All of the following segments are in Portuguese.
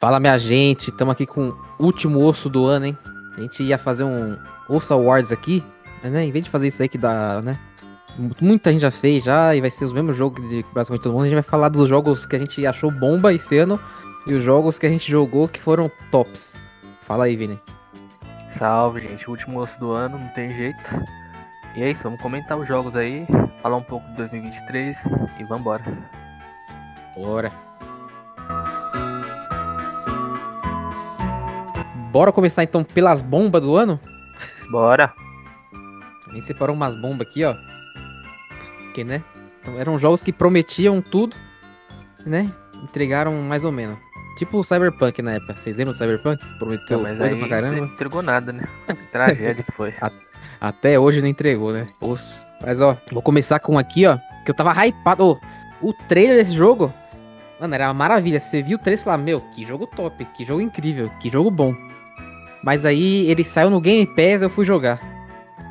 Fala, minha gente, estamos aqui com o último osso do ano, hein? A gente ia fazer um Osso Awards aqui, mas né, em vez de fazer isso aí que dá, né? Muita gente já fez já, e vai ser os mesmos jogos de basicamente todo mundo. A gente vai falar dos jogos que a gente achou bomba esse ano e os jogos que a gente jogou que foram tops. Fala aí, Vini. Salve, gente. Último osso do ano, não tem jeito. E é isso, vamos comentar os jogos aí, falar um pouco de 2023 e vambora. Bora. Bora começar então pelas bombas do ano? Bora. Gente separou umas bombas aqui, ó. Que, né? Então, eram jogos que prometiam tudo, né? Entregaram mais ou menos. Tipo o Cyberpunk na época. Vocês lembram do Cyberpunk? Prometeu Não, coisa pra caramba. não entregou nada, né? Que tragédia que foi. Até hoje não entregou, né? Osso. Mas ó, vou começar com um aqui, ó. Que eu tava hypado. Ô, o trailer desse jogo, mano, era uma maravilha. Você viu o trailer e falou, meu, que jogo top, que jogo incrível, que jogo bom. Mas aí ele saiu no Game Pass eu fui jogar.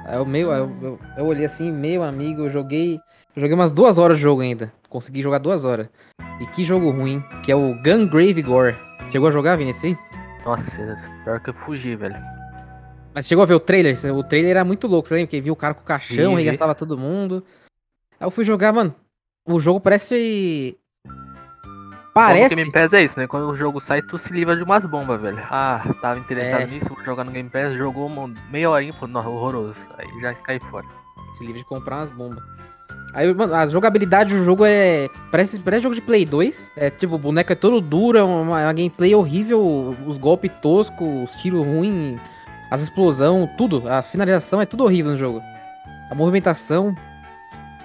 Aí eu, meio, eu, eu, eu olhei assim, meu amigo, eu joguei. Eu joguei umas duas horas de jogo ainda. Consegui jogar duas horas. E que jogo ruim, que é o Gungrave Gore. Chegou a jogar, Vini, esse aí? Nossa, pior que eu fugi, velho. Mas chegou a ver o trailer? O trailer era muito louco, você lembra? Que viu o cara com o caixão, arregaçava todo mundo. Aí eu fui jogar, mano. O jogo parece. Parece. O Game Pass é isso, né? Quando o jogo sai, tu se livra de umas bombas, velho. Ah, tava interessado É. nisso, vou jogar no Game Pass, jogou meia horinha, pô, não, horroroso. Aí já cai fora. Se livre de comprar umas bombas. Aí, mano, a jogabilidade do jogo é. Parece, parece jogo de Play 2. É tipo, o boneco é todo duro, é uma, uma gameplay horrível, os golpes toscos, os tiros ruins, as explosões, tudo. A finalização é tudo horrível no jogo. A movimentação.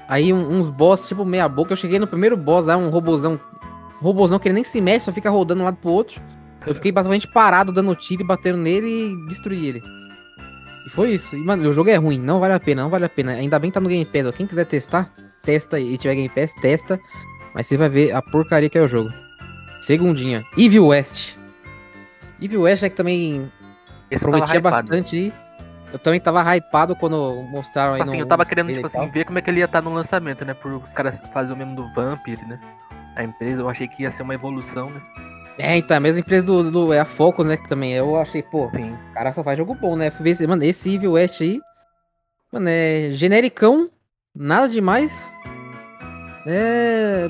Aí uns boss, tipo, meia boca. Eu cheguei no primeiro boss, lá, um robozão. Robozão que ele nem se mexe, só fica rodando de um lado pro outro. Eu fiquei basicamente parado, dando tiro e batendo nele e destruí ele. E foi isso. E, mano, o jogo é ruim, não vale a pena, não vale a pena. Ainda bem que tá no Game Pass, ó. Quem quiser testar, testa. E tiver Game Pass, testa. Mas você vai ver a porcaria que é o jogo. Segundinha. Evil West. Evil West é que também Esse prometia bastante. e Eu também tava hypado quando mostraram aí assim, no- eu tava querendo, tipo assim, ver como é que ele ia estar no lançamento, né? Por os caras fazerem o mesmo do Vampire, né? A empresa, eu achei que ia ser uma evolução, né? É, então, a mesma empresa do, do- é a Focus, né? Que também eu achei, pô, Sim. o cara só faz jogo bom, né? Mano, esse Evil West aí, mano, é genericão, nada demais. É.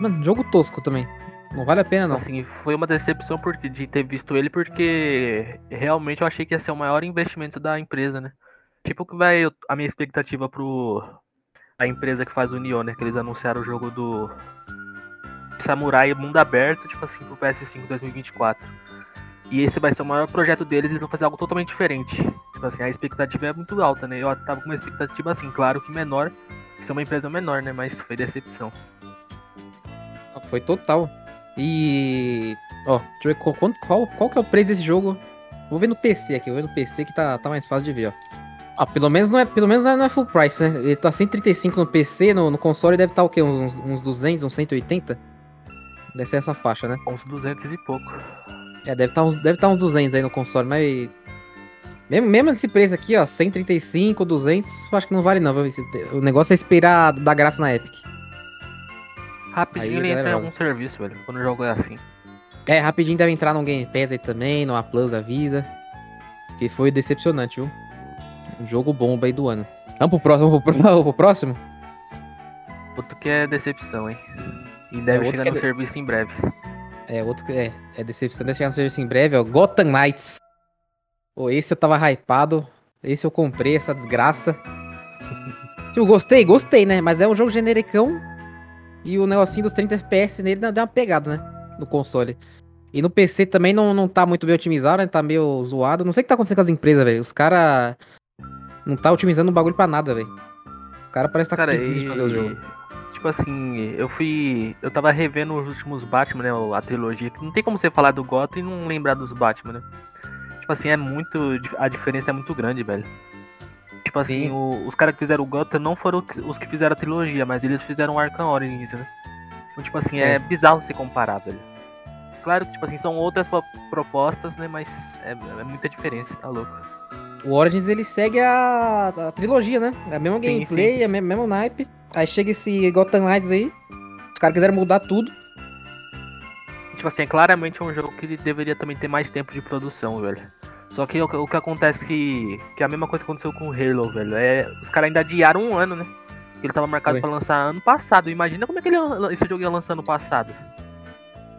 Mano, jogo tosco também. Não vale a pena, não. Assim, foi uma decepção porque, de ter visto ele, porque realmente eu achei que ia ser o maior investimento da empresa, né? Tipo que vai a minha expectativa pro a empresa que faz o Nioh, né? Que eles anunciaram o jogo do Samurai Mundo Aberto, tipo assim, pro PS5 2024. E esse vai ser o maior projeto deles, eles vão fazer algo totalmente diferente. Tipo assim, a expectativa é muito alta, né? Eu tava com uma expectativa assim, claro que menor, que uma empresa menor, né? Mas foi decepção. Foi total. E. Ó, deixa eu ver qual, qual, qual que é o preço desse jogo. Vou ver no PC aqui, vou ver no PC que tá, tá mais fácil de ver, ó. Ah, pelo menos não é, pelo menos não é full price, né? Ele tá 135 no PC, no, no console deve estar o quê? Uns, uns 200, uns 180? Deve ser essa faixa, né? Uns 200 e pouco. É, deve estar uns, deve tá uns 200 aí no console, mas. Mesmo, mesmo nesse preço aqui, ó, 135, 200, eu acho que não vale não. Esse- O negócio é esperar dar graça na Epic. Rapidinho Aí ele entra em algum serviço, velho. Quando o jogo é assim. É, rapidinho deve entrar no Game Pass aí também, no A Plus da vida. Que foi decepcionante, viu? Um jogo bomba aí do ano. Vamos pro próximo, vamos pro, pro- pro próximo? Outro que é decepção, hein? E deve outro chegar é no de- serviço em breve. É, outro que é, é decepção, deve chegar no serviço em breve, ó. Gotham Knights. Pô, esse eu tava hypado. Esse eu comprei, essa desgraça. tipo, gostei, gostei, né? Mas é um jogo genericão. E o negocinho dos 30 FPS nele deu uma pegada, né? No console. E no PC também não, não tá muito bem otimizado, né? Tá meio zoado. Não sei o que tá acontecendo com as empresas, velho. Os caras não tá otimizando o bagulho pra nada, velho. O cara parece que tá Cara, com preguiça de fazer o jogo. Tipo assim, eu fui. Eu tava revendo os últimos Batman, né? A trilogia. que Não tem como você falar do Gotham e não lembrar dos Batman, né? Tipo assim, é muito. A diferença é muito grande, velho. Tipo assim, Sim. o- os caras que fizeram o Gotham não foram os que fizeram a trilogia, mas eles fizeram o Arkham Origins, né? Então, tipo assim, é, É. bizarro você comparar, velho. Claro que, tipo assim, são outras pro- propostas, né? Mas é, é muita diferença, tá louco. O Origins ele segue a, a trilogia, né? É a mesma Sim, gameplay, é o mesmo, mesmo naipe. Aí chega esse Gotham Knights aí. Os caras quiseram mudar tudo. tipo assim, é claramente um jogo que deveria também ter mais tempo de produção, velho. Só que o, o que acontece que, que a mesma coisa aconteceu com o Halo, velho. É, os caras ainda adiaram um ano, né? Ele tava marcado para lançar ano passado. Imagina como é que ele, esse jogo ia lançar no passado.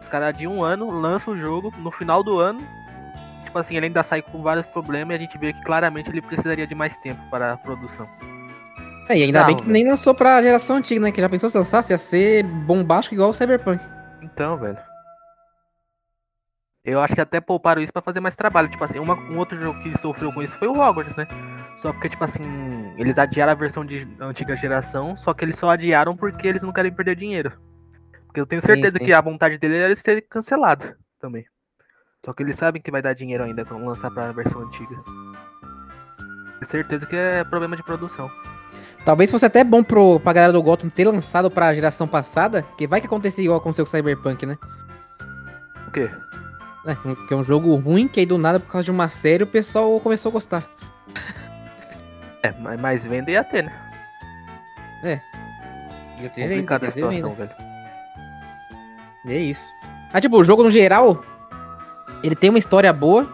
Os caras de um ano lançam o jogo no final do ano. Tipo assim, ele ainda sai com vários problemas e a gente vê que claramente ele precisaria de mais tempo para a produção. É, e ainda Salve. bem que nem lançou pra geração antiga, né? Que já pensou se lançasse, ia ser bombástico igual o Cyberpunk. Então, velho. Eu acho que até pouparam isso para fazer mais trabalho. Tipo assim, uma, um outro jogo que sofreu com isso foi o Hogwarts, né? Só porque, tipo assim, eles adiaram a versão de antiga geração, só que eles só adiaram porque eles não querem perder dinheiro. Porque eu tenho certeza sim, sim. que a vontade dele era ser cancelado também. Só que eles sabem que vai dar dinheiro ainda quando lançar pra versão antiga. Certeza que é problema de produção. Talvez fosse até bom pro, pra galera do Gotham ter lançado pra geração passada, que vai que acontecer igual aconteceu com o Cyberpunk, né? O quê? É, que é um jogo ruim, que aí do nada, por causa de uma série, o pessoal começou a gostar. É, mas, venda ia ter, né? É. Ia ter Complicada a situação, velho. É isso. Ah, tipo, o jogo no geral, ele tem uma história boa.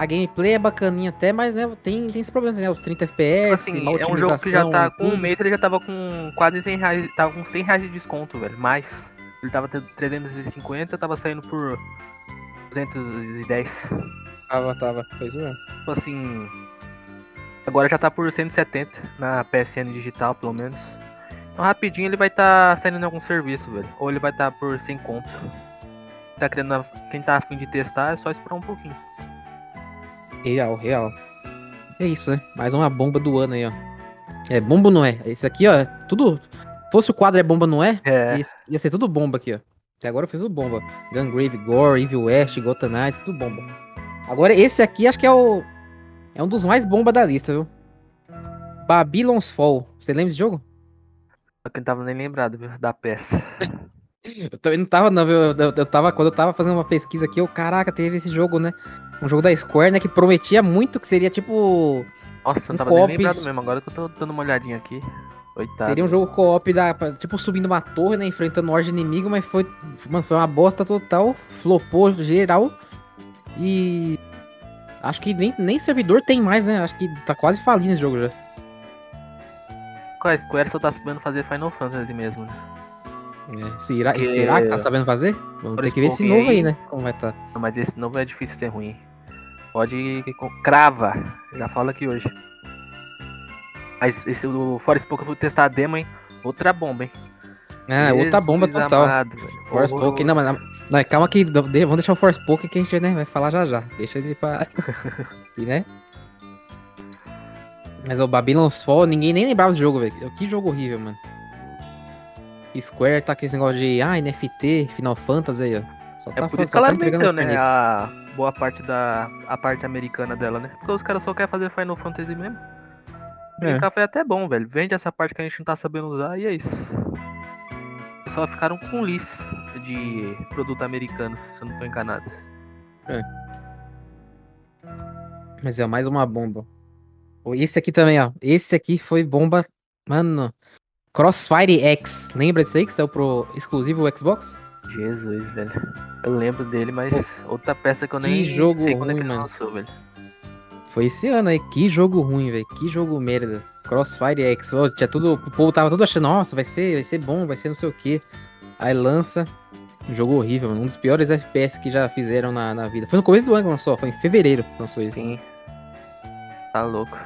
A gameplay é bacaninha até, mas né, tem, tem esses problemas, né? Os 30 FPS, assim, é um jogo que já tá com um mês, ele já tava com quase 100 reais, tava com 100 reais de desconto, velho. Mais. Ele tava 350, tava saindo por 210. Tava, tava. Pois é. Tipo assim. Agora já tá por 170 na PSN digital, pelo menos. Então rapidinho ele vai estar tá saindo em algum serviço, velho. Ou ele vai estar tá por 100 conto. Tá querendo, quem tá afim de testar é só esperar um pouquinho. Real, real. É isso, né? Mais uma bomba do ano aí, ó. É, bomba não é. Esse aqui, ó, tudo. Fosse o quadro é bomba não é? É. Ia, ia ser tudo bomba aqui, ó. Até agora eu fiz tudo bomba. Gungrave Gore, Evil West, Gotham Knights, tudo bomba. Agora esse aqui acho que é o. É um dos mais bomba da lista, viu? Babylon's Fall. Você lembra desse jogo? Eu não tava nem lembrado, viu? Da peça. eu também não tava, não, viu? Eu, eu, eu, tava, quando eu tava fazendo uma pesquisa aqui, eu, caraca, teve esse jogo, né? Um jogo da Square, né? Que prometia muito que seria tipo. Nossa, um não tava nem lembrado mesmo, agora que eu tô dando uma olhadinha aqui. Coitado. Seria um jogo co-op, da, tipo, subindo uma torre, né? Enfrentando um inimigo, mas foi, mano, foi uma bosta total. Flopou geral. E. Acho que nem, nem servidor tem mais, né? Acho que tá quase falindo esse jogo já. Qual a Square só tá sabendo fazer Final Fantasy mesmo, né? É, será, Porque... será que tá sabendo fazer? Vamos ter que ver esse novo aí, aí, né? Como vai estar. Tá. Não, mas esse novo é difícil ser ruim. Pode. Crava. Já falo aqui hoje. Mas esse do Forest Poke eu vou testar a demo, hein? Outra bomba, hein? Ah, Jesus outra bomba total. Amado, Force Poke, não, mas não, calma que vamos deixar o Force Poke que a gente né, vai falar já já. Deixa ele pra. e, né? Mas o Babylon's Fall, ninguém nem lembrava desse jogo, velho. Que jogo horrível, mano. Square tá com esse negócio de ah, NFT, Final Fantasy aí, ó. Só é tá, por isso que ela tá né? A boa parte da a parte americana dela, né? Porque os caras só querem fazer Final Fantasy mesmo. É. O café é até bom, velho. Vende essa parte que a gente não tá sabendo usar e é isso. Só ficaram com lis de produto americano, se eu não tô enganado. É. Mas é mais uma bomba. Esse aqui também, ó. Esse aqui foi bomba. Mano. Crossfire X. Lembra disso aí que saiu pro exclusivo Xbox? Jesus, velho. Eu lembro dele, mas outra peça que eu nem que jogo sei quando ruim, é que ele lançou, velho. Foi esse ano aí. Que jogo ruim, velho. Que jogo merda. Crossfire X. Tinha tudo, o povo tava todo achando, nossa, vai ser, vai ser bom, vai ser não sei o que. Aí lança. Jogo horrível, mano. Um dos piores FPS que já fizeram na, na vida. Foi no começo do ano que lançou, foi em fevereiro que lançou isso. Sim. Tá louco.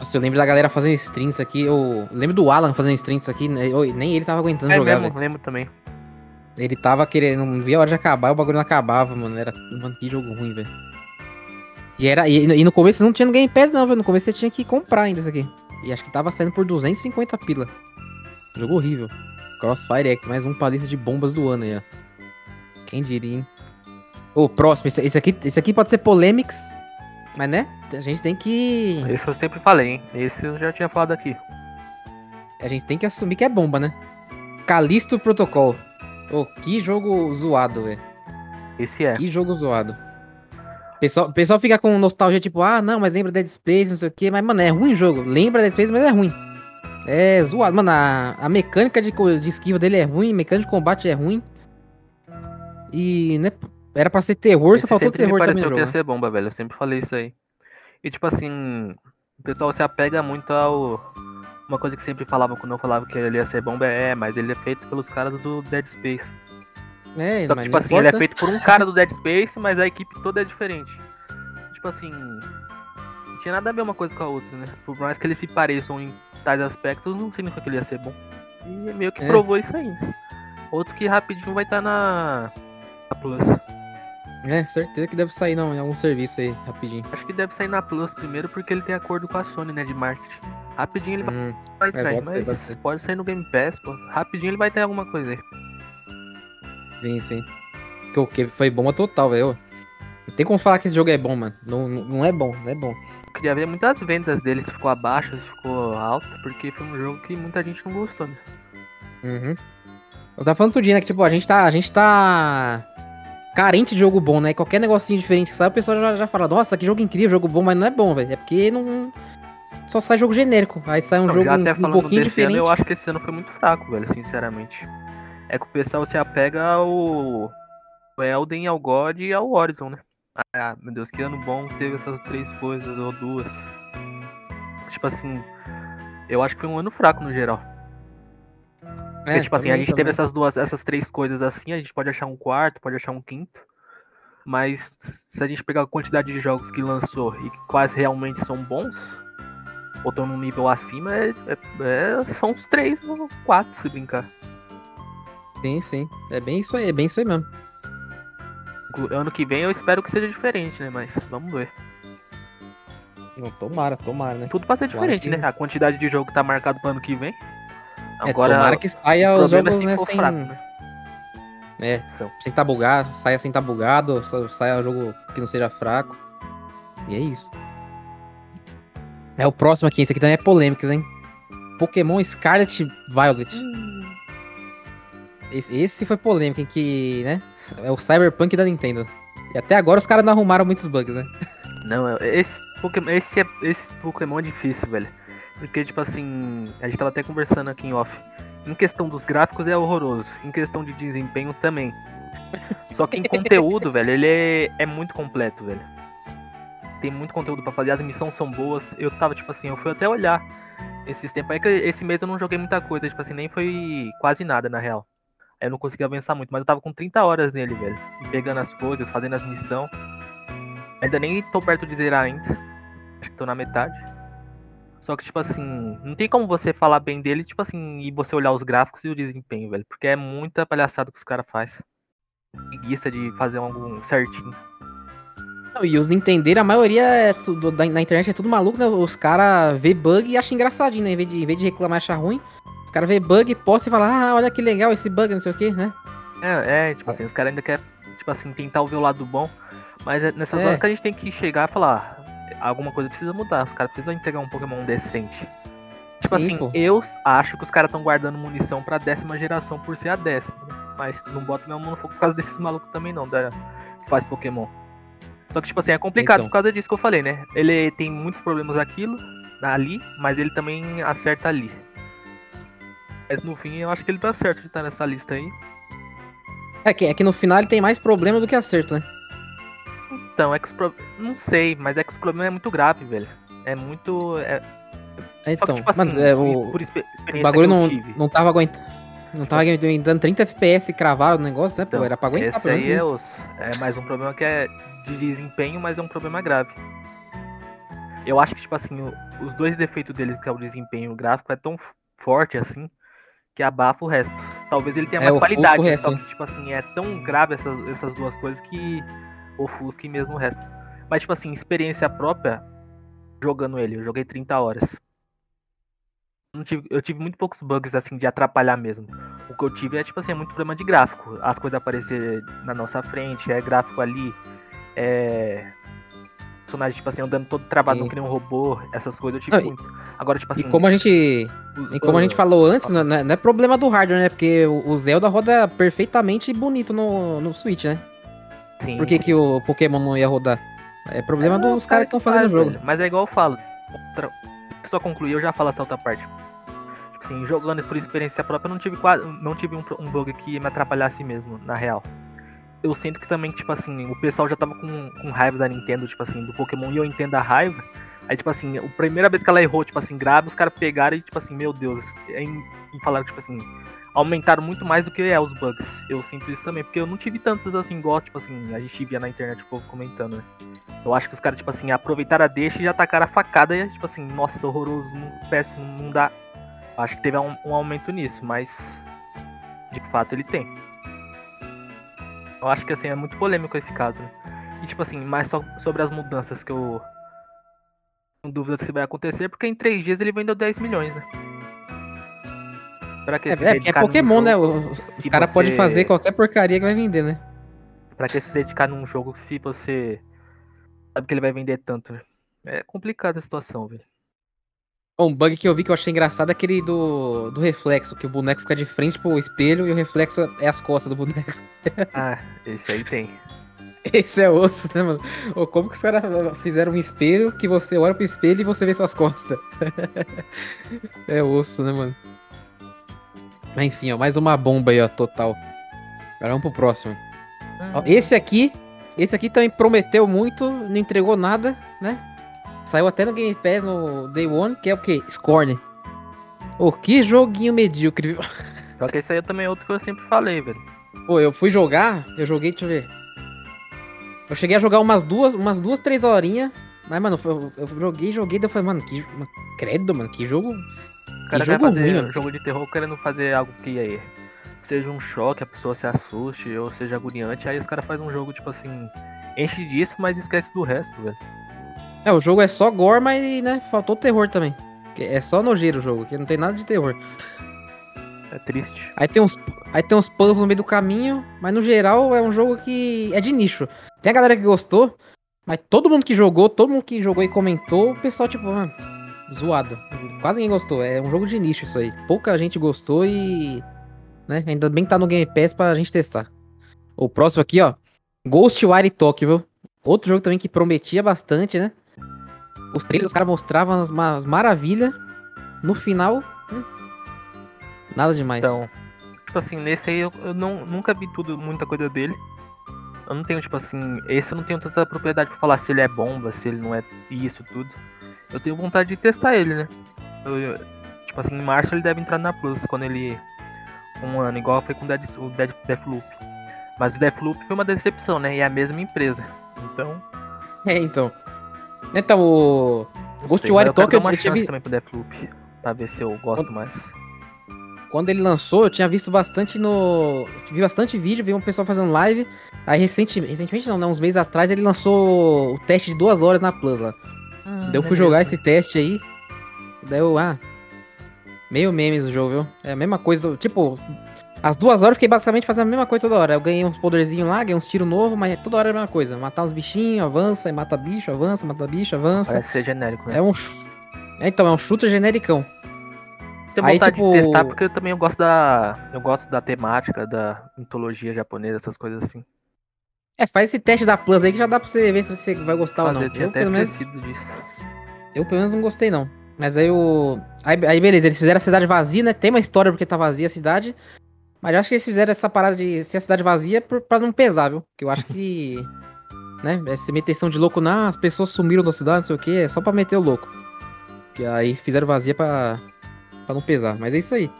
Nossa, eu lembro da galera fazendo streams aqui. Eu lembro do Alan fazendo streams aqui. Né? Eu, nem ele tava aguentando é jogar. Mesmo, lembro também. Ele tava querendo, não via a hora de acabar, o bagulho não acabava, mano. Era. Mano, que jogo ruim, velho. E, era, e, e, no começo não tinha no Game Pass, não, velho. No começo você tinha que comprar ainda isso aqui. E acho que tava saindo por 250 pila. Jogo horrível. Crossfire X, mais um palista de bombas do ano aí, ó. Quem diria, hein? O próximo, esse, esse, aqui, esse aqui pode ser Polemics. Mas né? A gente tem que. Esse eu sempre falei, hein? Esse eu já tinha falado aqui. A gente tem que assumir que é bomba, né? Calisto Protocol. Oh, que jogo zoado, velho. Esse é. Que jogo zoado. Pessoal, pessoal fica com nostalgia, tipo, ah, não, mas lembra Dead Space, não sei o quê. Mas, mano, é ruim o jogo. Lembra Dead Space, mas é ruim. É zoado. Mano, a, a mecânica de, de esquiva dele é ruim, mecânica de combate é ruim. E, né, era pra ser terror, Esse só faltou terror também pareceu que ia ser bomba, velho. Eu sempre falei isso aí. E tipo assim, o pessoal se apega muito ao. Uma coisa que sempre falavam quando eu falava que ele ia ser bomba é, mas ele é feito pelos caras do Dead Space. É, Só que, tipo assim, ele é importa. feito por um cara do Dead Space, mas a equipe toda é diferente. Tipo assim, não tinha nada a ver uma coisa com a outra, né? Por mais que eles se pareçam em tais aspectos, não significa que ele ia ser bom. E meio que É. provou isso aí, né? Outro que rapidinho vai estar na... na Plus. É, certeza que deve sair não, em algum serviço aí, rapidinho. Acho que deve sair na Plus primeiro porque ele tem acordo com a Sony, né, de marketing. Rapidinho ele Hum, vai é, ser, pode mas ser. pode sair no Game Pass, pô. Rapidinho ele vai ter alguma coisa aí. sim, sim. Que, o que foi bomba total, velho. Não tem como falar que esse jogo é bom, mano. Não, não não é bom, não é bom. Eu queria ver muitas vendas dele, se ficou abaixo, se ficou alta, porque foi um jogo que muita gente não gostou, né? Uhum. Eu tava falando tudinho, né? Que tipo, a gente tá. A gente tá. Carente de jogo bom, né? Qualquer negocinho diferente que sai, o pessoal já, já fala, nossa, que jogo incrível, jogo bom, mas não é bom, velho. É porque não. Só sai jogo genérico. Aí sai um Não, jogo até um, um falando pouquinho desse diferente. ano, eu acho que esse ano foi muito fraco, velho, sinceramente. É que o pessoal se apega ao, ao Elden, ao God e ao Horizon, né? Ah, meu Deus, que ano bom teve essas três coisas, ou duas. Tipo assim, eu acho que foi um ano fraco no geral. É, Porque, tipo assim, a também, gente teve também. essas duas, essas três coisas assim, a gente pode achar um quarto, pode achar um quinto. Mas se a gente pegar a quantidade de jogos que lançou e quase realmente são bons, ou estão num nível acima, é, é- é- são uns três ou quatro, se brincar. Sim, sim. É bem isso aí, é bem isso aí mesmo. Ano que vem eu espero que seja diferente, né? Mas vamos ver. Não, tomara, tomara, né? Tudo pra ser diferente, que- né? A quantidade de jogo que tá marcado pro ano que vem. É, Agora, tomara que saia o os é jogos, né, sem, fraco, né? É. Sem tá bugado, saia sem tá bugado, sa- saia um jogo que não seja fraco. E é isso. É o próximo aqui, esse aqui também é polêmicas, hein? Pokémon Scarlet Violet. Esse, esse foi polêmico, em que, né? É o Cyberpunk da Nintendo. E até agora os caras não arrumaram muitos bugs, né? Não, é- esse Pokémon, esse, é, esse Pokémon é difícil, velho. Porque, tipo assim, a gente tava até conversando aqui em off. Em questão dos gráficos é horroroso. Em questão de desempenho também. Só que em conteúdo, velho, ele é, é muito completo, velho. Tem muito conteúdo pra fazer, as missões são boas. Eu tava, tipo assim, eu fui até olhar esses tempos. É que esse mês eu não joguei muita coisa, tipo assim, nem foi quase nada, na real. Aí eu não consegui avançar muito, mas eu tava com 30 horas nele, velho. Pegando as coisas, fazendo as missões. Ainda nem tô perto de zerar ainda. Acho que tô na metade. Só que, tipo assim, não tem como você falar bem dele, tipo assim, e você olhar os gráficos e o desempenho, velho. Porque é muita palhaçada que os caras fazem. Preguiça de fazer algo certinho. Não, e os Nintendeiros, a maioria é tudo, da- na internet é tudo maluco, né? Os caras vê bug e acham engraçadinho, né? Em vez de, em vez de reclamar e achar ruim, os caras vê bug, posta e falam, ah, olha que legal esse bug, não sei o que, né? É, é, tipo assim, os caras ainda querem, tipo assim, tentar ver o lado bom. Mas é nessas É. horas que a gente tem que chegar e falar, "Ah, alguma coisa precisa mudar. Os caras precisam entregar um Pokémon decente. Tipo Sim, assim, pô. eu acho que os caras estão guardando munição pra décima geração por ser a décima. né? Mas não bota meu mão no fogo por causa desses malucos também não, da, que faz Pokémon. Só que, tipo assim, é complicado Então. por causa disso que eu falei, né? Ele tem muitos problemas aquilo, ali, mas ele também acerta ali. Mas no fim, eu acho que ele tá certo de estar nessa lista aí. É que, é que no final ele tem mais problema do que acerto, né? Então, é que os pro... Não sei, mas é que os problemas é muito grave, velho. É muito. É... Só que, então, tipo assim, mano, é, o- por expe- O experiência bagulho que eu não, tive. não tava aguentando. Não tava aguentando 30 FPS cravaram o negócio, né? Pô, Então, era pra aguentar, Esse aí é, os, é mais um problema que é de desempenho, mas é um problema grave. Eu acho que, tipo assim, o- os dois defeitos dele, que é o desempenho gráfico, é tão forte assim que abafa o resto. Talvez ele tenha É, mais qualidade, o resto, só que, tipo assim, é tão grave essas, essas duas coisas que ofusca mesmo o resto. Mas, tipo assim, experiência própria, jogando ele, eu joguei 30 horas. Não tive- eu tive muito poucos bugs, assim, de atrapalhar mesmo. O que eu tive é, tipo assim, é muito problema de gráfico. As coisas aparecer na nossa frente, é gráfico ali, é. Personagem, tipo assim, andando todo travado Sim. que nem um robô, essas coisas eu tive e- muito. Agora, tipo assim. E como a gente. os- E como a gente ah, falou antes, não é, não é problema do hardware, né? Porque o o Zelda roda perfeitamente bonito no, no Switch, né? Sim, Por que, sim. que o Pokémon não ia rodar? É problema É, dos os caras que estão fazendo o jogo. velho. Mas é igual eu falo. Outra... Só concluir, eu já falo essa outra parte. Tipo assim, jogando por experiência própria, eu não tive quase. Não tive um, um bug que me atrapalhasse mesmo, na real. eu sinto que também, tipo assim, o pessoal já tava com, com raiva da Nintendo, tipo assim, do Pokémon, e eu entendo a raiva. Aí, tipo assim, a primeira vez que ela errou, tipo assim, grave, os caras pegaram e, tipo assim, meu Deus, e, e falaram, tipo assim, aumentaram muito mais do que é os bugs. Eu sinto isso também, porque eu não tive tantos assim, igual, tipo assim, a gente via na internet o povo comentando, né? Eu acho que os caras, tipo assim, aproveitaram a deixa e já tacaram a facada e, tipo assim, nossa, horroroso, péssimo, não dá. Acho que teve um, um aumento nisso, mas de fato ele tem. Eu acho que assim, é muito polêmico esse caso, né? E tipo assim, mais só sobre as mudanças que eu. Tenho dúvida se vai acontecer, porque em três dias ele vendeu 10 milhões, né? Pra que é, se é, é Pokémon, né? Os, os caras você... podem fazer qualquer porcaria que vai vender, né? Pra que se dedicar num jogo se você sabe que ele vai vender tanto? É complicada a situação, velho. Um bug que eu vi que eu achei engraçado é aquele do, do reflexo, que o boneco fica de frente pro espelho e o reflexo é as costas do boneco. Ah, esse aí tem. Esse é osso, né, mano? Ou como que os caras fizeram um espelho que você olha pro espelho e você vê suas costas? é osso, né, mano? Enfim, ó, mais uma bomba aí, ó, total. Agora vamos pro próximo. Ó, uhum. esse aqui, esse aqui também prometeu muito, não entregou nada, né? Saiu até no Game Pass no Day One, que é o quê? Scorn. Ô, que joguinho medíocre. Só que esse aí também é outro que eu sempre falei, velho. Pô, eu fui jogar, eu joguei, deixa eu ver. Eu cheguei a jogar umas duas, umas duas, três horinhas. Mas, mano, eu, eu joguei, joguei, daí eu falei, mano, que. Credo, mano, que jogo. O cara que quer fazer ruim, jogo de terror querendo fazer algo que aí seja um choque, a pessoa se assuste ou seja agoniante. Aí os caras fazem um jogo, tipo assim, enche disso, mas esquece do resto, velho. É, o jogo é só gore, mas, né, faltou terror também. É só nojeiro o jogo, que não tem nada de terror. É triste. Aí tem uns, aí tem uns puzzles no meio do caminho, mas no geral é um jogo que é de nicho. Tem a galera que gostou, mas todo mundo que jogou, todo mundo que jogou e comentou, o pessoal, tipo, mano, zoado. Quase ninguém gostou. É um jogo de nicho isso aí. Pouca gente gostou e. Né, ainda bem que tá no Game Pass pra gente testar. O próximo aqui, ó. Ghostwire Tokyo? Outro jogo também que prometia bastante, né? Os trailers, os caras mostravam umas maravilhas. No final, hum, nada demais. Então, tipo assim, nesse aí eu, eu não, nunca vi tudo, muita coisa dele. Eu não tenho, tipo assim, esse eu não tenho tanta propriedade pra falar se ele é bomba, se ele não é isso, tudo. Eu tenho vontade de testar ele, né? Eu, tipo assim, em março ele deve entrar na Plus, quando ele. Um ano, igual foi com o, Dead, o Dead, Deathloop. Mas o Deathloop foi uma decepção, né? E é a mesma empresa. Então. É, então. Então, o Ghostwire Tokyo eu, eu tinha visto também pro Deathloop, pra ver se eu gosto quando, mais. Quando ele lançou, eu tinha visto bastante no, vi bastante vídeo, vi um pessoal fazendo live. Aí recente, recentemente não, né, uns meses atrás ele lançou o teste de duas horas na Plus lá. Hum, Daí eu fui jogar esse teste aí. Daí eu, ah, meio memes o jogo, viu? É a mesma coisa, tipo, as duas horas eu fiquei basicamente fazendo a mesma coisa toda hora. Eu ganhei uns poderzinhos lá, ganhei uns tiros novos, mas toda hora é a mesma coisa. Matar uns bichinhos, avança e mata bicho, avança, mata bicho, avança. Parece ser genérico, né? É um. É, então, é um shooter genericão. Tenho Aí, vontade tipo... de testar porque eu também gosto da. Eu gosto da temática, da mitologia japonesa, essas coisas assim. É, faz esse teste da Plus aí que já dá pra você ver se você vai gostar Fazer, ou não. Eu eu, até esquecido menos... disso. Eu pelo menos não gostei, não. Mas aí o. Aí, aí, beleza, eles fizeram a cidade vazia, né? Tem uma história porque tá vazia a cidade. Mas eu acho que eles fizeram essa parada de ser a cidade vazia pra não pesar, viu? Porque eu acho que. né? Essa meteção de louco, não, as pessoas sumiram da cidade, não sei o que, é só pra meter o louco. Que aí fizeram vazia pra, pra não pesar. Mas é isso aí.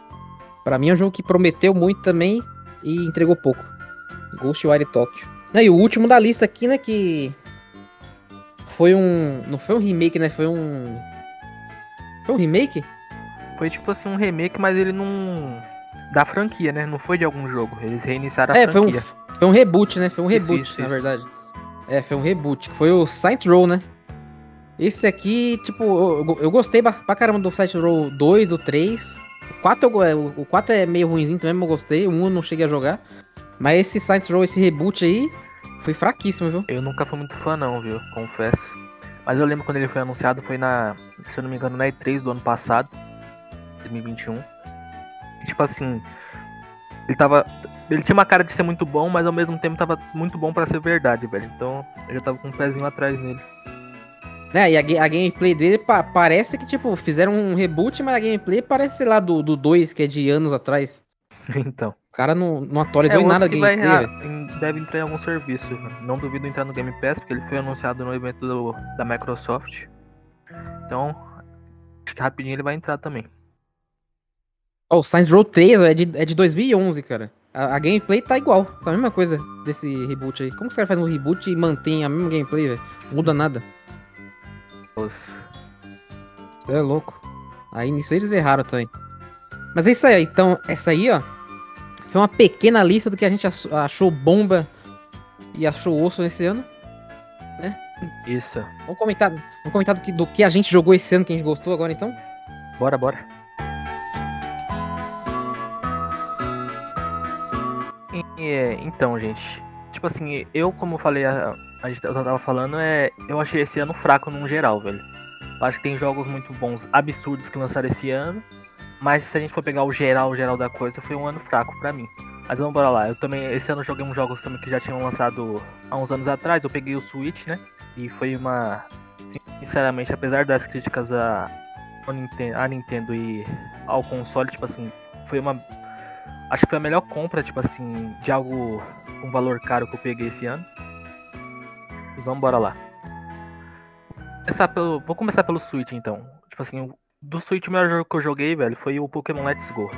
Pra mim é um jogo que prometeu muito também e entregou pouco. Ghostwire Tokyo. E o último da lista aqui, né? Que. Foi um. Não foi um remake, né? Foi um. Foi um remake? Foi tipo assim um remake, mas ele não da franquia, né? Não foi de algum jogo. Eles reiniciaram a é, franquia. Foi um, foi um reboot, né? Foi um isso, reboot, isso, na isso. verdade. É, foi um reboot, que foi o Saint Row, né? Esse aqui, tipo, eu, eu gostei pra caramba do Saint Row 2, do 3. O 4, eu, é, o 4 é meio ruimzinho também, eu gostei. O 1 eu não cheguei a jogar. Mas esse Saint Row, esse reboot aí, foi fraquíssimo, viu? Eu nunca fui muito fã não, viu? Confesso. Mas eu lembro quando ele foi anunciado, foi na, se eu não me engano, na E3 do ano passado, 2021 tipo assim, ele tava. Ele tinha uma cara de ser muito bom, mas ao mesmo tempo tava muito bom para ser verdade, velho. Então eu já tava com um pezinho atrás nele. É, e a, a gameplay dele pa parece que, tipo, fizeram um reboot, mas a gameplay parece, sei lá, do 2, que é de anos atrás. então. O cara não, não atualizou É em nada que de vai, em- deve entrar em algum serviço. Não duvido entrar no Game Pass, porque ele foi anunciado no evento do- da Microsoft. Então, acho que rapidinho ele vai entrar também. Ó, o Saints Row 3 ó, é de, é de 2011, cara. A, a gameplay tá igual, tá a mesma coisa desse reboot aí. Como que os caras fazem um reboot e mantém a mesma gameplay, velho? Muda nada. Os- Você é louco. Aí nisso eles erraram também. Mas é isso aí, então, essa aí, ó. Foi uma pequena lista do que a gente ach- achou bomba e achou osso nesse ano. Isso. Vamos comentar, vamos comentar do, que, do que a gente jogou esse ano, que a gente gostou agora então? Bora, bora. E, é, então, gente. Tipo assim, eu, como eu falei, a, a gente eu tava falando, é. Eu achei esse ano fraco num geral, velho. Acho que tem jogos muito bons, absurdos que lançaram esse ano. Mas se a gente for pegar o geral, o geral da coisa, foi um ano fraco pra mim. Mas vamos bora lá. Eu também, esse ano joguei uns jogos também que já tinham lançado há uns anos atrás. Eu peguei o Switch, né? E foi uma. Sinceramente, apesar das críticas a, a Nintendo e ao console, tipo assim, foi uma. Acho que foi a melhor compra, tipo assim, de algo com valor caro que eu peguei esse ano. E vamos bora lá. Começar pelo, vou começar pelo Switch então. Tipo assim, do Switch o melhor jogo que eu joguei, velho, foi o Pokémon Let's Go.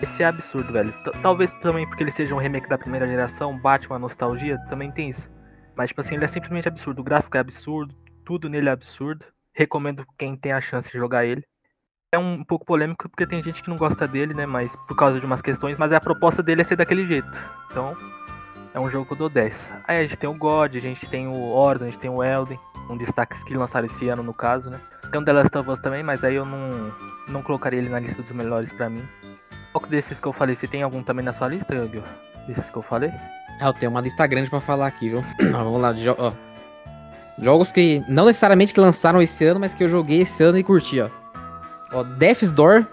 Esse é absurdo, velho. T- Talvez também porque ele seja um remake da primeira geração, bate uma nostalgia, também tem isso. Mas, tipo assim, ele é simplesmente absurdo. O gráfico é absurdo, tudo nele é absurdo. Recomendo quem tem a chance de jogar ele. É um pouco polêmico porque tem gente que não gosta dele, né? Mas por causa de umas questões, mas a proposta dele é ser daquele jeito. Então, é um jogo que eu dou 10. Aí a gente tem o God, a gente tem o Horizon, a gente tem o Elden. Um destaque que lançaram esse ano, no caso, né? Tem o The Last of Us também, mas aí eu não, não colocaria ele na lista dos melhores pra mim. Qual desses que eu falei, você tem algum também na sua lista, Gil? Desses que eu falei? Ah, eu tenho uma lista grande pra falar aqui, viu? Ó, Vamos lá, jo ó. Jogos que não necessariamente que lançaram esse ano, mas que eu joguei esse ano e curti, ó. Ó, Death's Door.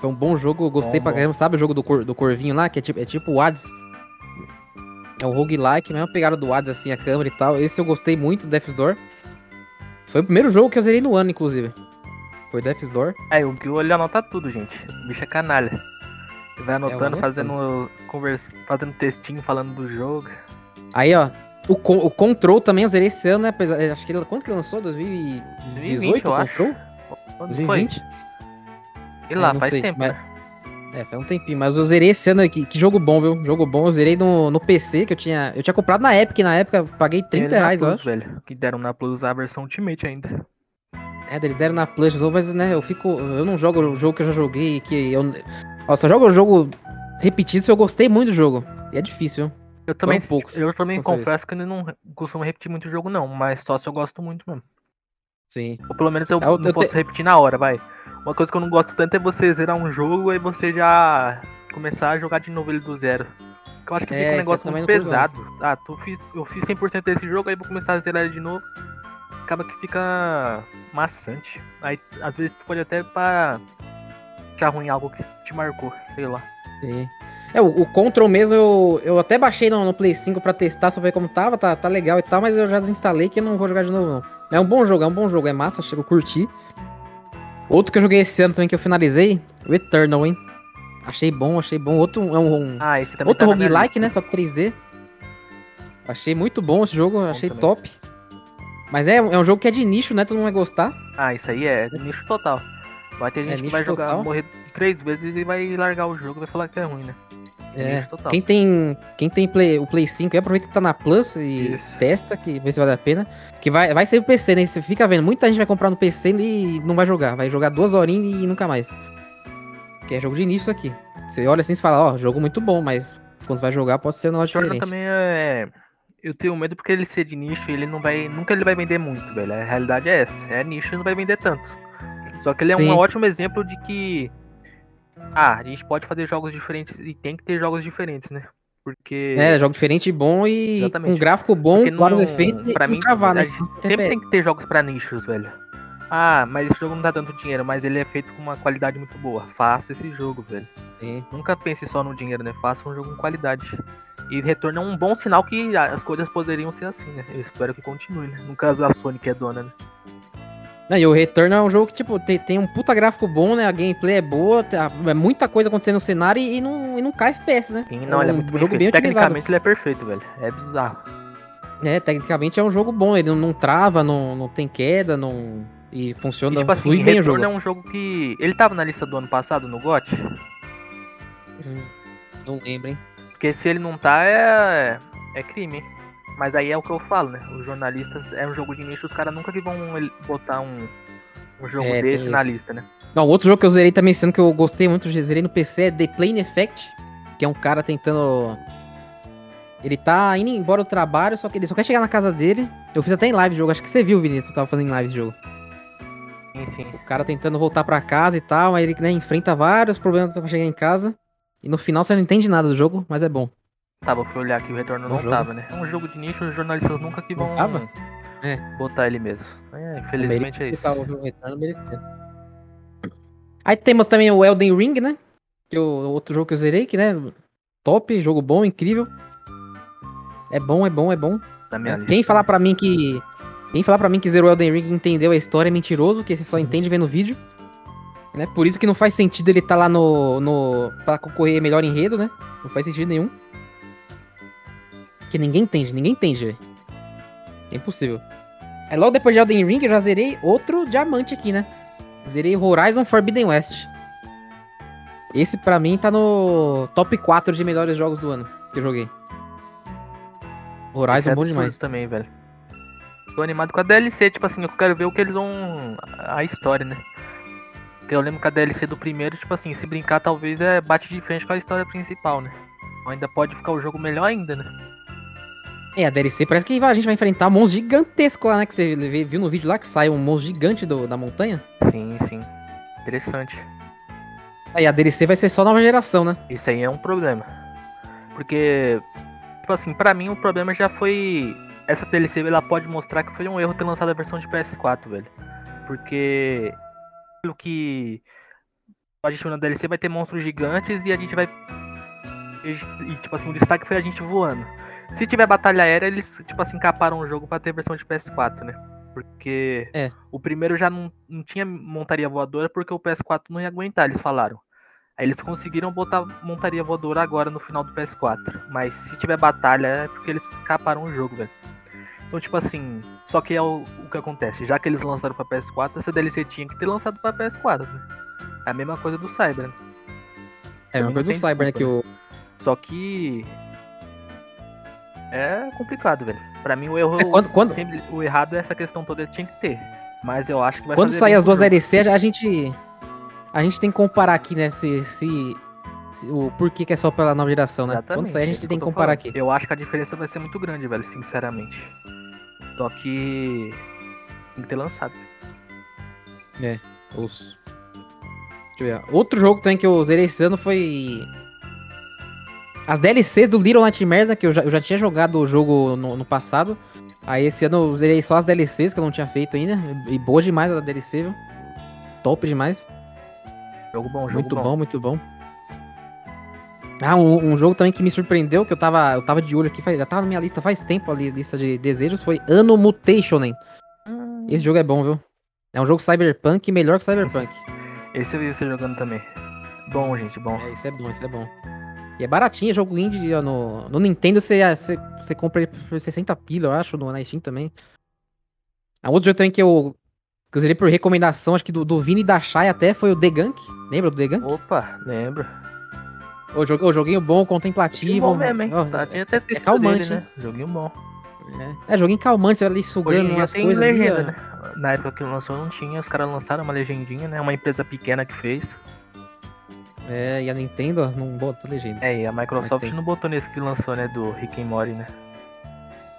Foi um bom jogo, eu gostei Bom, pra caramba. Sabe o jogo do, cor- do Corvinho lá, que é tipo, é tipo o Hades? É um roguelike, mesmo pegada do Hades, assim, a câmera e tal. Esse eu gostei muito, Death's Door. Foi o primeiro jogo que eu zerei no ano, inclusive. Foi Death's Door. É, o Gil ele anota tudo, gente. O bicho é canalha. Ele vai anotando, anotando. fazendo, conversa, fazendo textinho, falando do jogo. Aí, ó. O, Con- o Control também eu zerei esse ano, né? Apesar, é, acho que ele, quando que ele lançou? 2018? 2020, eu acho. Control? Quando 2020? foi? E lá, É, faz sei, tempo, mas- né? É, faz um tempinho, mas eu zerei esse ano aqui. Que jogo bom, viu? Jogo bom. Eu zerei no, no PC, que eu tinha. Eu tinha comprado na Epic, na época, paguei 30 Ele na reais, Plus, acho. velho. Que deram na Plus a versão Ultimate ainda. É, eles deram na Plus, mas né, eu fico. Eu não jogo o jogo que eu já joguei, que eu. Ó, só jogo o jogo repetido se eu gostei muito do jogo. E é difícil, viu? Eu também, poucos, eu também confesso que eu não costumo repetir muito jogo, não. Mas só se eu gosto muito mesmo. Sim. Ou pelo menos eu É, eu- não eu posso te- repetir na hora, vai. Uma coisa que eu não gosto tanto é você zerar um jogo e você já começar a jogar de novo ele do zero. Porque eu acho que É, fica um negócio muito pesado. Ah, tu fiz, eu fiz 100% desse jogo, aí vou começar a zerar ele de novo. Acaba que fica maçante. Aí às vezes tu pode até pra achar ruim algo que te marcou, sei lá. Sim. É, o, o Control mesmo, eu, eu até baixei no, no Play 5 pra testar, só ver como tava, tá, tá legal e tal, mas eu já desinstalei que eu não vou jogar de novo, não. É um bom jogo, é um bom jogo, é massa, acho que eu curti. Outro que eu joguei esse ano também que eu finalizei, o Eternal, hein? Achei bom, achei bom. Outro, é um, um- Ah, esse também outro tá roguelike, né? Só que 3D. Achei muito bom esse jogo, achei também. top. Mas é, é um jogo que é de nicho, né? Todo mundo vai gostar. Ah, isso aí é nicho total. Vai ter É gente que nicho vai jogar, total. morrer três vezes e vai largar o jogo e vai falar que é ruim, né? É, total. quem tem, quem tem play, o Play 5 aí, aproveita que tá na Plus e Isso. testa, que vê se vale a pena. Que vai, vai ser o PC, né? Você fica vendo, muita gente vai comprar no PC e não vai jogar. Vai jogar duas horinhas e nunca mais. Que é jogo de início aqui. Você olha assim e fala, ó, jogo muito bom, mas quando você vai jogar pode ser um negócio diferente. também é. Eu tenho medo porque ele ser de nicho, ele não vai. Nunca ele vai vender muito, velho. A realidade é essa. É nicho e não vai vender tanto. Só que ele é Sim. um ótimo exemplo de que. Ah, a gente pode fazer jogos diferentes e tem que ter jogos diferentes, né? Porque. É, jogo diferente e bom e Exatamente. um gráfico bom, não- vários efeitos pra mim, travar, a né? gente sempre tem que ter jogos pra nichos, velho. Ah, mas esse jogo não dá tanto dinheiro, mas ele é feito com uma qualidade muito boa. Faça esse jogo, velho. Sim. Nunca pense só no dinheiro, né? Faça um jogo com qualidade. E retorno é um bom sinal que as coisas poderiam ser assim, né? Eu espero que continue, né? No caso, a Sony que é dona, né? Não, e o Return é um jogo que, tipo, tem, tem um puta gráfico bom, né? A gameplay é boa, é muita coisa acontecendo no cenário e, e não, e não cai FPS, né? Sim, não, ele é um muito bem jogo feito. bem. Tecnicamente ele é perfeito, velho. É bizarro. É, tecnicamente é um jogo bom, ele não, não trava, não, não tem queda, não. E funciona E, tipo assim, bem jogo. é um jogo que. Ele tava na lista do ano passado no GOT? Hum, Não lembro, hein? Porque se ele não tá, é. É crime, hein? Mas aí é o que eu falo, né? Os jornalistas é um jogo de nicho, os caras nunca que vão botar um, um jogo É, desse na lista, né? Não, outro jogo que eu zerei também, sendo que eu gostei muito, eu zerei no PC, é The Plane Effect, que é um cara tentando. Ele tá indo embora do trabalho, só que ele só quer chegar na casa dele. Eu fiz até em live jogo, acho que você viu, Vinícius, eu tava fazendo em live esse jogo. Sim, sim. O cara tentando voltar pra casa e tal, aí ele né, enfrenta vários problemas pra chegar em casa. E no final você não entende nada do jogo, mas é bom. Tava, eu fui olhar aqui, o retorno não jogo? tava, né? É um jogo de nicho, os jornalistas nunca que vão tava? É. botar ele mesmo. É, infelizmente é isso. Tá, o retorno merecendo. Aí temos também o Elden Ring, né? Que é o outro jogo que eu zerei, que né? Top, jogo bom, incrível. É bom, é bom, é bom. Na minha lista. Quem falar pra mim que. Quem falar pra mim que zerou Elden Ring e entendeu a história é mentiroso, que esse só entende vendo vídeo. Né? Por isso que não faz sentido ele estar lá no. no. pra concorrer melhor enredo, né? Não faz sentido nenhum. Que ninguém entende, ninguém entende. É impossível. Aí logo depois de Elden Ring eu já zerei outro diamante aqui, né? Zerei Horizon Forbidden West. Esse pra mim tá no top 4 de melhores jogos do ano que eu joguei. Horizon Isso é bom demais. também, velho. Tô animado com a DLC, tipo assim, eu quero ver o que eles vão. a história, né? Porque eu lembro que a DLC do primeiro, tipo assim, se brincar, talvez é bate de frente com a história principal, né? Ou ainda pode ficar o jogo melhor ainda, né? É, a DLC parece que a gente vai enfrentar um monstro gigantesco lá, né? Que você viu no vídeo lá que sai um monstro gigante do- da montanha. Sim, sim. Interessante. Aí a DLC vai ser só nova geração, né? Isso aí é um problema. Porque, tipo assim, pra mim o problema já foi. Essa DLC ela pode mostrar que foi um erro ter lançado a versão de PS4, velho. Porque. Pelo que. A gente na DLC vai ter monstros gigantes e a gente vai. E, tipo assim, o destaque foi a gente voando. Se tiver batalha aérea, eles, tipo assim, caparam o jogo pra ter versão de PS4, né? Porque É. o primeiro já não, não tinha montaria voadora porque o PS4 não ia aguentar, eles falaram. Aí eles conseguiram botar montaria voadora agora no final do PS4. Mas se tiver batalha é porque eles caparam o jogo, velho. Então, tipo assim, só que é o, o que acontece. Já que eles lançaram pra PS4, essa DLC tinha que ter lançado pra PS4, né? É a mesma coisa do Cyber, né? É uma Não coisa do Cyber, né? Que desculpa, o. Só que. É complicado, velho. Pra mim, o erro. É, quando- quando- Sempre, o errado é essa questão toda tinha que ter. Mas eu acho que vai Quando sair as duas. DLC, a gente. A gente tem que comparar aqui, né? Se. se, se- o porquê que é só pela nova geração, né? Quando Exatamente, sair, a é gente isso tem que comparar falando. aqui. Eu acho que a diferença vai ser muito grande, velho, sinceramente. Só que. Tem que ter lançado. Os... Deixa eu ver. Outro jogo também que eu zerei esse ano foi. As DLCs do Little Nightmares, né? Que eu já, eu já tinha jogado o jogo no, no passado. Aí esse ano eu zerei só as DLCs que eu não tinha feito ainda. E boa demais a DLC, viu? Top demais. Jogo bom, jogo muito bom. muito bom. Ah, um, um jogo também que me surpreendeu, que eu tava, eu tava de olho aqui, já tava na minha lista faz tempo ali, lista de desejos, foi Mutationen. Hum, Esse jogo é bom, viu? É um jogo cyberpunk, melhor que cyberpunk. Esse eu vi você jogando também. Bom, gente, bom. É, isso é bom, isso é bom. E é baratinho, é jogo indie no, no Nintendo você, você, você compra ele por 60 pila, eu acho, no, na Steam também. Ah, outro jogo também que eu, que eu zerei por recomendação, acho que do, do Vini e da Shai até, foi o The Gunk. Lembra do The Gunk? Opa, lembro. O jogo, o joguinho bom, contemplativo. bom mesmo, hein? Tá, tinha até esquecido calmante, dele, né? Joguinho bom. É, é joguinho calmante, você vai ali sugando umas coisas. ali, legenda, ó. né? Na época que lançou não tinha, os caras lançaram uma legendinha, né? Uma empresa pequena que fez. É, e a Nintendo não bota legenda. É, e a Microsoft não botou nesse que lançou, né? Do Rick and Morty, né?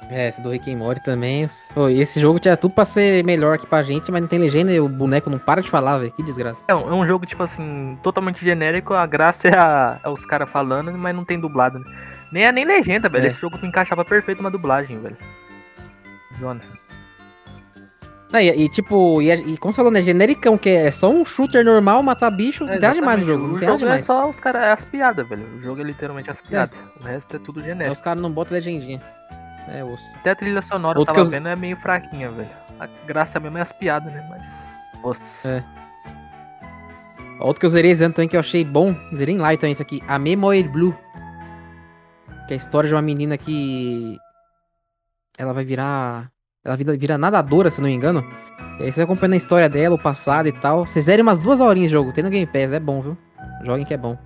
É, esse do Rick and Morty também. Pô, esse jogo tinha tudo pra ser melhor aqui pra gente, mas não tem legenda e o boneco não para de falar, velho. Que desgraça. É é um jogo, tipo assim, totalmente genérico. A graça é, a- é os caras falando, mas não tem dublado, né? Nem é nem legenda, velho. É. Esse jogo encaixava perfeito uma dublagem, velho. Zona. Não, e, e, tipo, e, é- e como você falou, né? Genericão, que é só um shooter normal, matar bicho, não tem demais no jogo. Não O tem nada jogo é demais. só os caras, é as piadas, velho. O jogo é literalmente as piadas. O resto é tudo genérico. Os caras não botam legendinha. É, osso. Até a trilha sonora Outro eu tava eu- vendo é meio fraquinha, velho. A graça mesmo é as piadas, né? Mas. Nossa. É. Outro que eu zerei esse ano também que eu achei bom, zerei em live também isso aqui, a Memory Blue. Que é a história de uma menina que. Ela vai virar. Ela vira, vira nadadora, se não me engano. E aí você vai acompanhando a história dela, o passado e tal. Vocês zerem umas duas horinhas de jogo, tem no Game Pass, é bom, viu? Joguem que é bom.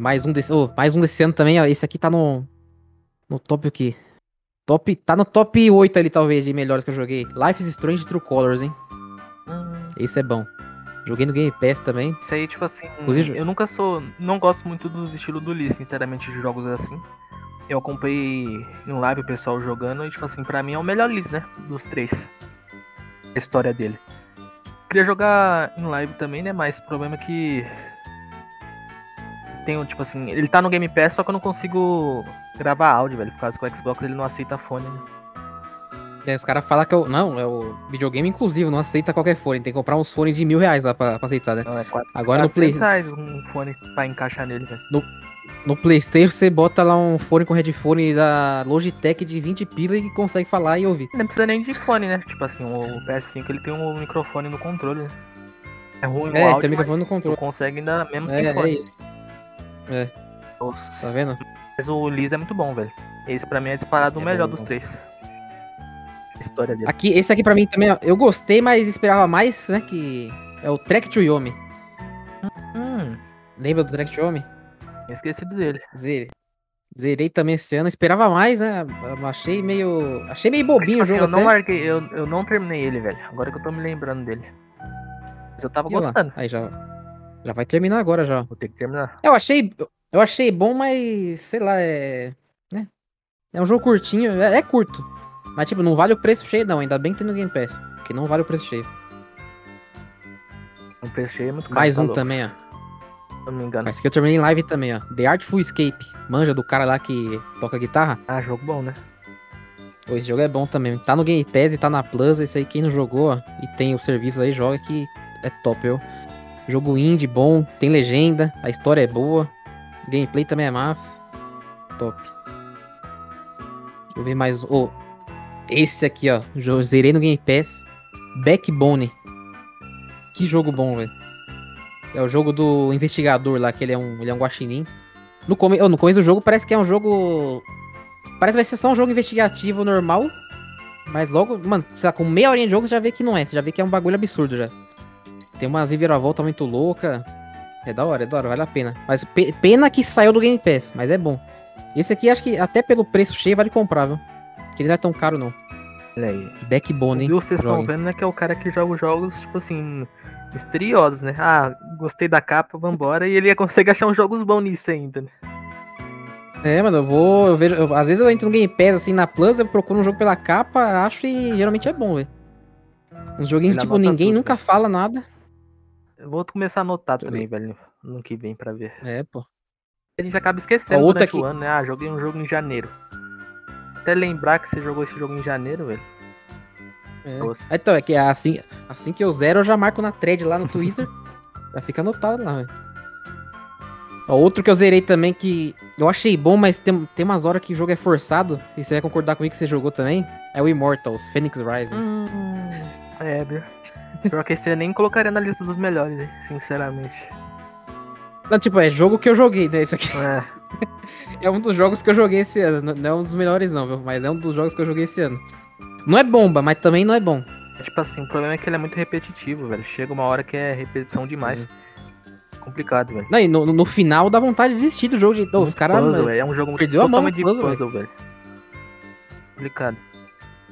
Mais um desse, oh, mais um desse ano também, ó. Esse aqui tá no. No top o quê? Top. Tá no top 8 ali, talvez, de melhores que eu joguei. Life is Strange True Colors, hein? Hum, Esse é bom. Joguei no Game Pass também. isso aí, tipo assim. Inclusive- Eu nunca sou. Não gosto muito dos estilos do Lee, sinceramente, de jogos assim. Eu acompanhei em live o pessoal jogando e, tipo assim, pra mim é o melhor Liz, né? Dos três. A história dele. Queria jogar em live também, né? Mas o problema é que. Tem, tipo assim, ele tá no Game Pass, só que eu não consigo gravar áudio, velho. Por causa que o Xbox ele não aceita fone, né? É, os caras falam que eu. Não, é o videogame inclusive, não aceita qualquer fone. Tem que comprar uns fones de mil reais lá pra, pra aceitar, né? Não, é quatro, Agora no, Play, 400 reais um fone pra encaixar nele, velho. no PlayStation você bota lá um fone com headphone da Logitech de 20 pila e consegue falar e ouvir. Não precisa nem de fone, né? Tipo assim, o PS5 ele tem um microfone no controle, né? É ruim o É, áudio, tem microfone mas no controle. Tu consegue ainda mesmo É, sem é fone. isso. É, Nossa. tá vendo? Mas o Liz é muito bom, velho. Esse pra mim é disparado o É melhor bom, dos bom. três. História dele. Aqui, esse aqui pra mim também, ó, eu gostei, mas esperava mais, né? Que é o Trek to Yomi. Hum, Lembra do Trek to Yomi? Tinha esquecido dele. Zerei. Zerei também esse ano, esperava mais, né? Achei meio. Achei meio bobinho Tipo o assim, jogo eu não até. larguei, eu, eu não terminei ele, velho. Agora que eu tô me lembrando dele. Mas eu tava E lá? gostando. Aí já. Já vai terminar agora já. Vou ter que terminar. Eu achei. Eu achei bom, mas. Sei lá, é. Né? É um jogo curtinho. É, é curto. Mas, tipo, não vale o preço cheio, não. Ainda bem que tem no Game Pass. Que não vale o preço cheio. O preço cheio é muito caro. Mais tá um louco, também, ó. Eu não me engano. Esse aqui eu terminei em live também, ó. The Artful Escape. Manja do cara lá que toca guitarra. Ah, jogo bom, né? Pô, esse jogo é bom também. Tá no Game Pass e tá na Plus. Esse aí, quem não jogou, ó, e tem o serviço aí, joga que é top, eu. Jogo indie, bom, tem legenda, a história é boa. Gameplay também é massa. Top. Deixa eu ver mais. Ô, esse aqui, ó. Zerei no Game Pass. Backbone. Que jogo bom, velho. É o jogo do investigador lá, que ele é um, ele é um guaxinim. No, come... oh, no começo do jogo parece que é um jogo Parece que vai ser só um jogo investigativo normal. Mas logo, mano, sei lá, com meia horinha de jogo você já vê que não é. Você já vê que é um bagulho absurdo já. Tem umas reviravolta muito louca. É da hora, é da hora, vale a pena. Mas pe- pena que saiu do Game Pass, mas é bom. Esse aqui acho que até pelo preço cheio vale comprar, viu? Que ele não é tão caro não. Olha aí. Backbone, hein? E vocês estão vendo, né, que é o cara que joga os jogos, tipo assim, misteriosos, né? Ah, gostei da capa, vambora. E ele consegue achar uns jogos bons nisso ainda, né? É, mano, eu vou. Eu vejo, eu- às vezes eu entro no Game Pass assim na Plus, eu procuro um jogo pela capa, acho e geralmente é bom, velho. Uns joguinhos Ele tipo ninguém tudo, nunca fala nada. Eu vou começar a anotar Deixa também, velho, no que vem pra ver. É, pô. A gente acaba esquecendo Ó, durante o ano, né? Ah, joguei um jogo em janeiro. Até lembrar que você jogou esse jogo em janeiro, velho. É. Nossa. Então, é que assim, assim que eu zero, eu já marco na thread lá no Twitter. já fica anotado lá, velho. Ó, Outro que eu zerei também que eu achei bom, mas tem, tem umas horas que o jogo é forçado. E você vai concordar comigo que você jogou também. É o Immortals, Phoenix Rising. Hum, é. Pior que esse eu nem colocaria na lista dos melhores, sinceramente. Não, tipo, é jogo que eu joguei, né? Esse aqui É, é um dos jogos que eu joguei esse ano. Não- é um dos melhores, não, viu? Mas é um dos jogos que eu joguei esse ano. Não é bomba, mas também não é bom. é tipo assim, o problema é que ele é muito repetitivo, velho. Chega uma hora que é repetição demais. Complicado, velho. Não, e no, no final dá vontade de desistir do jogo. De... Ô, os caras. É um jogo perdeu a mão no de puzzle, puzzle, velho. Complicado.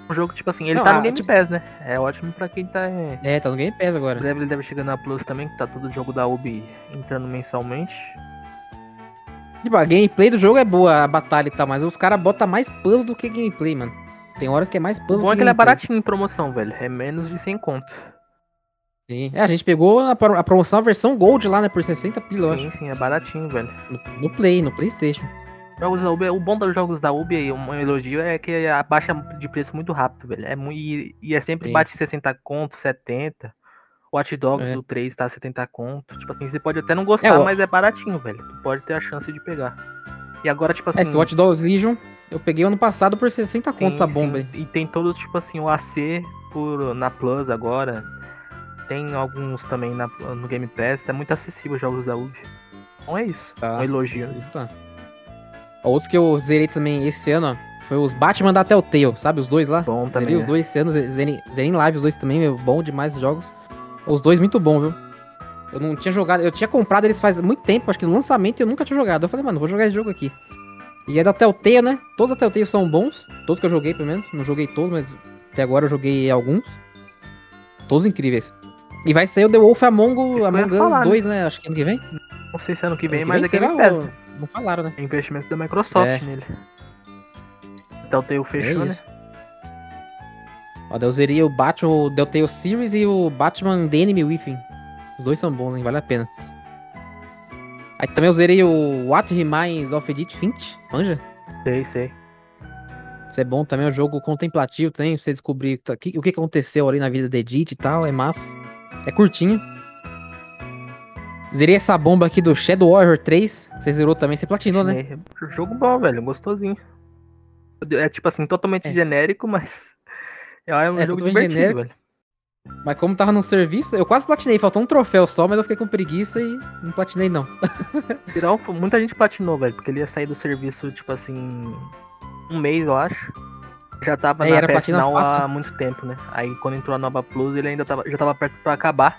Um jogo, tipo assim, ele Não, tá no a- Game tipo- Pass, né? É ótimo pra quem tá. Em É, tá no Game Pass agora. breve ele deve chegar na Plus também, que tá todo jogo da Ubi entrando mensalmente. Tipo, a gameplay do jogo é boa, a batalha e tal, mas os caras botam mais puzzle do que gameplay, mano. Tem horas que é mais O puzzle bom é que ele é baratinho em promoção, velho. É menos de 100 conto. Sim. É, a gente pegou a, pro- a promoção, a versão Gold lá, né, por 60 pila. Sim, sim, é baratinho, velho. No, no Play, no Playstation. Jogos da Ubi, o bom dos jogos da Ubi, aí, um elogio, é que abaixa de preço muito rápido, velho. É muito, e, e é sempre Sim. bate 60 conto, 70. Watch Dogs, É. o 3 tá 70 conto. Tipo assim, você pode até não gostar, É, o- mas é baratinho, velho. Tu pode ter a chance de pegar. E agora, tipo assim. É, esse Watch Dogs Legion, Eu peguei ano passado por 60 Tem, contos essa bomba sim. E tem todos, tipo assim, o AC por, na Plus agora. Tem alguns também na, no Game Pass. É muito acessível os jogos da Ubi. Então é isso. Tá. Um elogio. Isso, tá. Outros que eu zerei também esse ano, ó, foi os Batman da Telltale, sabe? Os dois lá. Bom Zerei também. os né? dois esse ano, zerei, zerei em live os dois também, meu, bom demais os jogos. Os dois muito bom, viu? Eu não tinha jogado, eu tinha comprado eles faz muito tempo, acho que no lançamento eu nunca tinha jogado. Eu falei, mano, vou jogar esse jogo aqui. E é da Telltale, né? Todos da Telltale são bons, todos que eu joguei pelo menos. Não joguei todos, mas até agora eu joguei alguns. Todos incríveis. E vai sair o The Wolf Among, Isso que Among Us falar, né? 2, né? Acho que ano que vem. Não sei se ano que Ano vem, mas é será Game Pass. ou- né? Não falaram, né? É investimento da Microsoft É. nele. O fechou, é né? Eu zerei o Batman, o Telltale Series e o Batman The Enemy Within. Os dois são bons, hein? Vale a pena. Aí também eu zerei o What Remains of Edith Finch, manja? Sei, sei. Isso é bom também, é um jogo contemplativo também, pra você descobrir tá- que- o que aconteceu ali na vida da Edith e tal, é massa. É curtinho. Zerei essa bomba aqui do Shadow Warrior 3, você zerou também, você platinou, né? Chinês. Jogo bom, velho. Gostosinho. É tipo assim, totalmente É. genérico, mas. É um É, jogo divertido, genérico. velho. Mas como tava no serviço, eu quase platinei, faltou um troféu só, mas eu fiquei com preguiça e não platinei não. Foi- muita gente platinou, velho, porque ele ia sair do serviço, tipo assim, um mês, eu acho. Já tava É, na PS Now há muito tempo, né? Aí quando entrou a nova Plus, ele ainda tava, já tava perto pra acabar.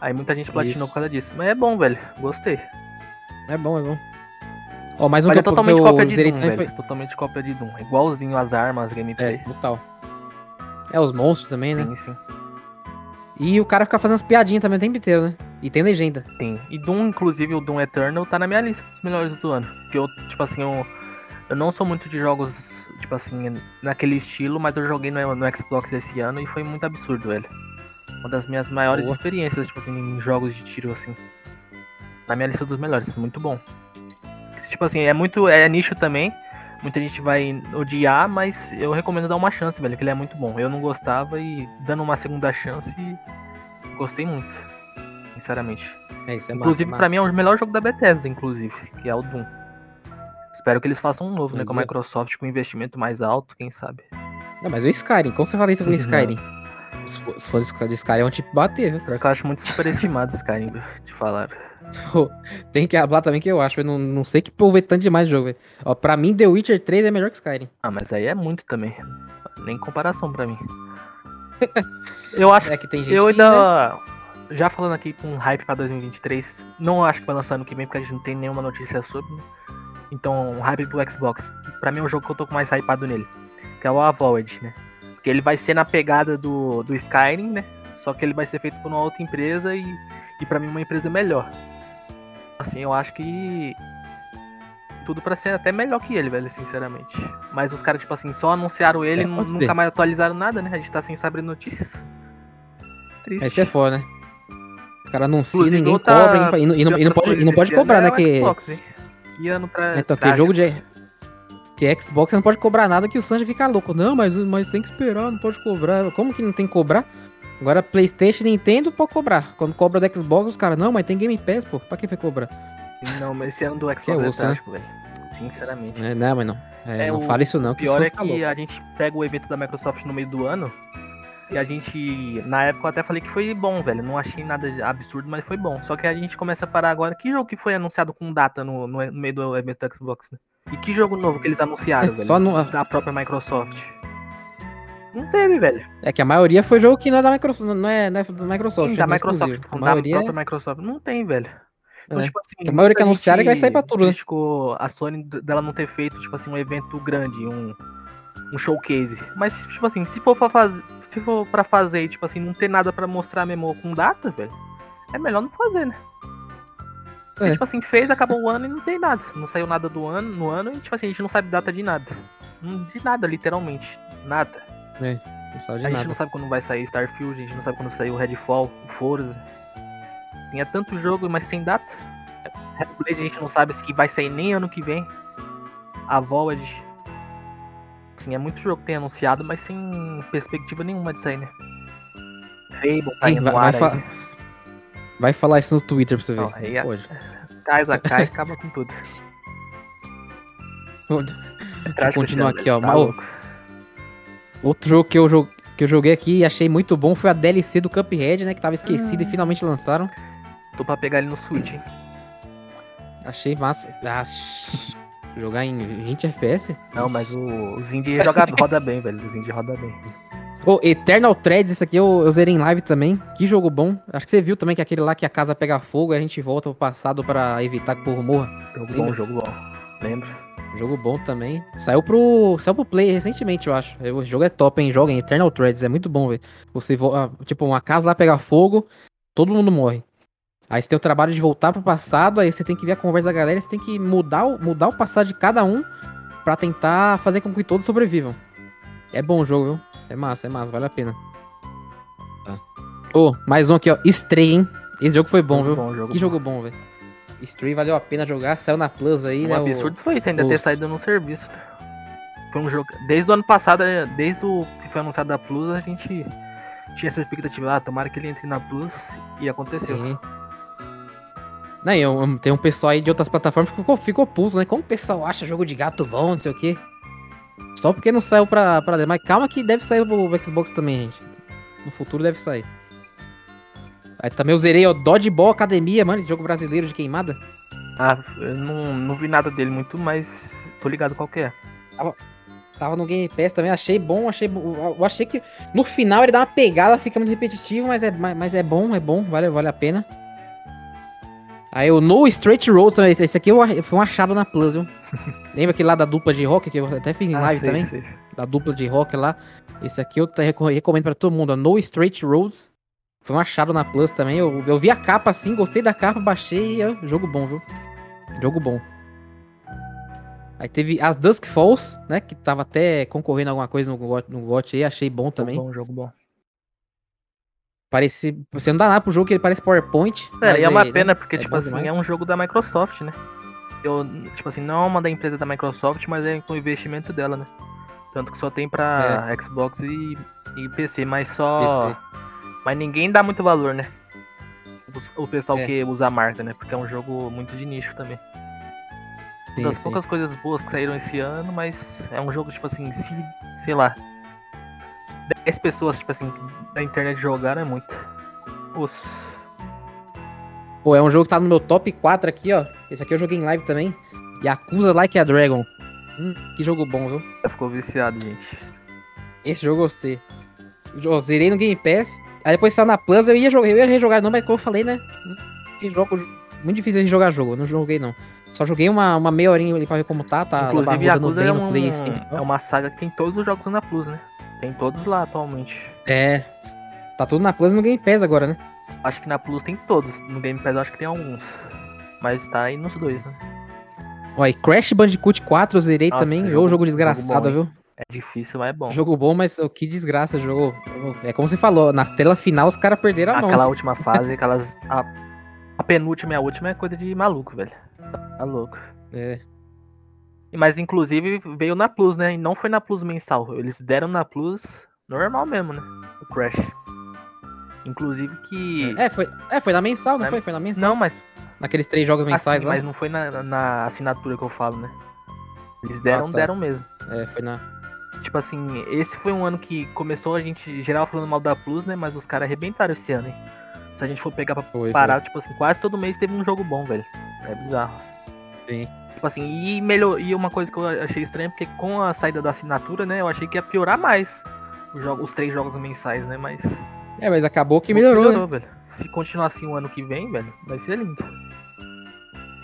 Aí muita gente platinou Isso. por causa disso. Mas é bom, velho. Gostei. É bom, é bom. Ó, mais um Mas que é totalmente eu cópia de Doom, velho. Totalmente cópia de Doom. Igualzinho as armas, gameplay. É, total. É, os monstros também, né? Sim, sim. E o cara fica fazendo as piadinhas também o tempo inteiro, né? E tem legenda. Sim. E Doom, inclusive, o Doom Eternal tá na minha lista dos melhores do ano. Porque eu, tipo assim, eu, eu não sou muito de jogos, tipo assim, naquele estilo, mas eu joguei no, no Xbox esse ano e foi muito absurdo, velho. Uma das minhas maiores Boa. experiências, tipo assim, em jogos de tiro, assim. Na minha lista dos melhores, muito bom. Tipo assim, é muito. É nicho também. Muita gente vai odiar, mas eu recomendo dar uma chance, velho, que ele é muito bom. Eu não gostava e dando uma segunda chance, gostei muito. Sinceramente. É isso, é inclusive, pra mim é o melhor jogo da Bethesda, inclusive, que é o Doom. Espero que eles façam um novo, né? Com a Entendi. Microsoft com investimento mais alto, quem sabe. Não, mas o Skyrim, como você fala isso com o Não. Skyrim? Os fã- Os fãs do Skyrim vão tipo bater, viu? Pior que eu acho muito superestimado Skyrim, de falar. Tem que falar também que eu acho, eu não, não sei que povo é tanto demais de jogo, velho. Ó, pra mim, The Witcher 3 é melhor que Skyrim. Ah, mas aí é muito também. Nem comparação pra mim. Eu acho É que tem gente Eu que, né? ainda. Já falando aqui com hype pra 2023, não acho que vai lançar ano que vem, porque a gente não tem nenhuma notícia sobre. né? Então, um hype pro Xbox. Pra mim é o jogo que eu tô mais hypado nele. Que é o Avoid, né? Porque ele vai ser na pegada do, do Skyrim, né? Só que ele vai ser feito por uma outra empresa e, e pra mim uma empresa melhor. Assim, eu acho que. Tudo pra ser até melhor que ele, velho, sinceramente. Mas os caras, tipo assim, só anunciaram ele É, e nunca ser. mais atualizaram nada, né? A gente tá sem saber notícias. Triste. Esse é foda, né? Os caras anunciam, Inclusive, ninguém outra- cobra, e não, e não- e não pode, e não pode cobrar, né? Que, Xbox, hein? Que ano pra. então, que trás. jogo de. Que Xbox não pode cobrar nada que o Sanji fica louco. Não, mas, mas tem que esperar, não pode cobrar. Como que não tem que cobrar? Agora Playstation Nintendo pode cobrar. Quando cobra do Xbox, os caras, não, mas tem Game Pass, pô. Pra que vai cobrar? Não, mas esse ano do Xbox é, osso, né? trágico, velho. Sinceramente. É, não, mas não. É, É, não o fala isso não, O que pior é que louco. a gente pega o evento da Microsoft no meio do ano. E a gente, na época eu até falei que foi bom, velho. Não achei nada absurdo, mas foi bom. Só que a gente começa a parar agora. Que jogo que foi anunciado com data no, no, no meio do evento do Xbox, né? E que jogo novo que eles anunciaram, É, velho? só no- Da própria Microsoft. Não teve, velho. É que a maioria foi jogo que não é da Microsoft, não é, não é da Microsoft. Sim, é da é Microsoft, A da maioria própria Microsoft. Não tem, velho. Então, É. tipo assim. A maioria que anunciaram é que vai sair pra tudo, né? A Sony dela não ter feito, tipo assim, um evento grande, um, um showcase. Mas, tipo assim, se for pra fazer. Se for pra fazer, e, tipo assim, não ter nada pra mostrar mesmo com data, velho, é melhor não fazer, né? Porque, É. tipo assim, fez, acabou o ano e não tem nada. Não saiu nada do ano, no ano, e tipo assim, a gente não sabe data de nada. Não- De nada, literalmente. Nada. de A gente nada. não sabe quando vai sair Starfield, a gente não sabe quando sair o Redfall, o Forza. Tinha tanto jogo, mas sem data. A gente não sabe se vai sair nem ano que vem. A Void. Sim, é muito jogo que tem anunciado, mas sem perspectiva nenhuma de sair, né? Fable tá indo vai- no vai ar fa-. Vai falar isso no Twitter pra você ver. Não, aí é- Pode. Casa cai, acaba com tudo. Continuar esse aqui, ó. Mas, tá louco. Outro jogo que eu, jo- que eu joguei aqui e achei muito bom foi a DLC do Cuphead, né? Que tava esquecido e Hum. finalmente lançaram. Tô pra pegar ele no Switch, hein? Achei massa. Ah, jogar em 20 FPS? Não, mas o, os indie joga, roda bem, velho. Os indie roda bem. Ô, Eternal Threads, esse aqui eu, eu zerei em live também. Que jogo bom. Acho que você viu também que é aquele lá que a casa pega fogo e a gente volta pro passado pra evitar que o povo morra. Jogo Lembra? bom, jogo bom. Lembro. Jogo bom também. Saiu pro, saiu pro Play recentemente, eu acho. O jogo é top, hein? Joga em Eternal Threads, é muito bom, velho. Você, vo- ah, tipo, uma casa lá pega fogo, todo mundo morre. Aí você tem o trabalho de voltar pro passado, aí você tem que ver a conversa da galera, você tem que mudar o, mudar o passado de cada um pra tentar fazer com que todos sobrevivam. É bom o jogo, viu? É massa, é massa, vale a pena. Ô, mais um aqui, ó. Stray, hein? Esse jogo foi bom, jogo viu? bom, jogo que bom. jogo bom, velho. Stray valeu a pena jogar, saiu na Plus aí, Um né? o- absurdo foi isso, ainda ter saído no serviço. Foi um jogo. Desde o ano passado, eh, desde o que foi anunciado da Plus, a gente tinha essa expectativa. Ah, tomara que ele entre na Plus e aconteceu. Sim. Não, eu- tem um pessoal aí de outras plataformas que ficou, ficou puto, né? Como o pessoal acha jogo de gato bom, não sei o quê. Só porque não saiu pra, pra Mas calma que deve sair pro Xbox também, gente. No futuro deve sair. Aí também eu zerei o Dodgeball Academia, mano, esse jogo brasileiro de queimada. Ah, eu não, não vi nada dele muito, mas tô ligado qual que é. Tava no Game Pass também, achei bom, achei Eu achei que no final ele dá uma pegada, fica muito repetitivo, mas é, mas é bom, é bom, vale, vale a pena. Aí o No Straight Road também, esse esse aqui foi um achado na Plus, viu? Lembra aquele lá da dupla de rock que eu até fiz em Ah, live sei, também? sei. Da dupla de rock lá. Esse aqui eu recomendo pra todo mundo, ó, No Straight Roads. Foi um achado na Plus também. Eu, eu vi a capa assim, gostei da capa, baixei e jogo bom, viu? Jogo bom. Aí teve as Dusk Falls, né? Que tava até concorrendo a alguma coisa no GOT, no GOT aí, achei bom também. Jogo bom, jogo bom. Parece. Você não dá nada pro jogo que ele parece PowerPoint. Cara, mas e é uma né, pena, porque, é tipo assim, demais. é um jogo da Microsoft, né? Eu, tipo assim, não é uma da empresa da Microsoft, mas é com o investimento dela, né? Tanto que só tem pra Xbox e, e PC, mas só. PC. Mas ninguém dá muito valor, né? O, o pessoal É. que usa a marca, né? Porque é um jogo muito de nicho também. Uma das sim. poucas coisas boas que saíram esse ano, mas é um jogo, tipo assim, se, sei lá, 10 pessoas, tipo assim, da internet jogaram é muito. Os... Pô, é um jogo que tá no meu top 4 aqui, ó. Esse aqui eu joguei em live também. Yakuza Like a Dragon. Hum, que jogo bom, viu? Ficou viciado, gente. Esse jogo eu gostei. Eu zerei no Game Pass. Aí depois saiu na Plus, eu ia jogar, eu ia rejogar, não, mas como eu falei, né? Que jogo. Muito difícil de jogar jogo, eu não joguei não. Só joguei uma, uma meia horinha ali pra ver como tá, tá Inclusive, Yakuza é, no um, Play assim. é uma saga que tem todos os jogos na Plus, né? Tem todos lá atualmente. É. Tá tudo na Plus e no Game Pass agora, né? Acho que na Plus tem todos. No Game Pass eu acho que tem alguns. Mas tá aí nos dois, né? Ó, e Crash Bandicoot 4 eu zerei Nossa, também. jogo- Jogo, jogo jogo desgraçado, bom, hein? viu? É difícil, mas é bom. Jogo bom, mas oh, que desgraça, jogo. É como você falou, nas telas final os caras perderam a mão. Aquela última fase, aquelas. A, a penúltima e a última é coisa de maluco, velho. Tá louco. É. Mas inclusive veio na Plus, né? E não foi na Plus mensal. Eles deram na Plus normal mesmo, né? O Crash. Inclusive que. É, foi, é, foi na mensal, não É, foi? Foi na mensal. Não, mas. Naqueles três jogos mensais assim, lá. mas não foi na, na assinatura que eu falo, né? Eles deram, Ah, tá. deram mesmo. É, foi na. Tipo assim, esse foi um ano que começou a gente geral falando mal da Plus, né? Mas os caras arrebentaram esse ano, hein? Se a gente for pegar pra Foi, parar, tipo assim, quase todo mês teve um jogo bom, velho. É bizarro. Sim. Tipo assim, e melhor, e uma coisa que eu achei estranha, porque com a saída da assinatura, né, eu achei que ia piorar mais os, jogos, os três jogos mensais, né, mas... É, mas acabou que melhorou, né? velho. Se continuar assim o ano que vem, velho, vai ser lindo.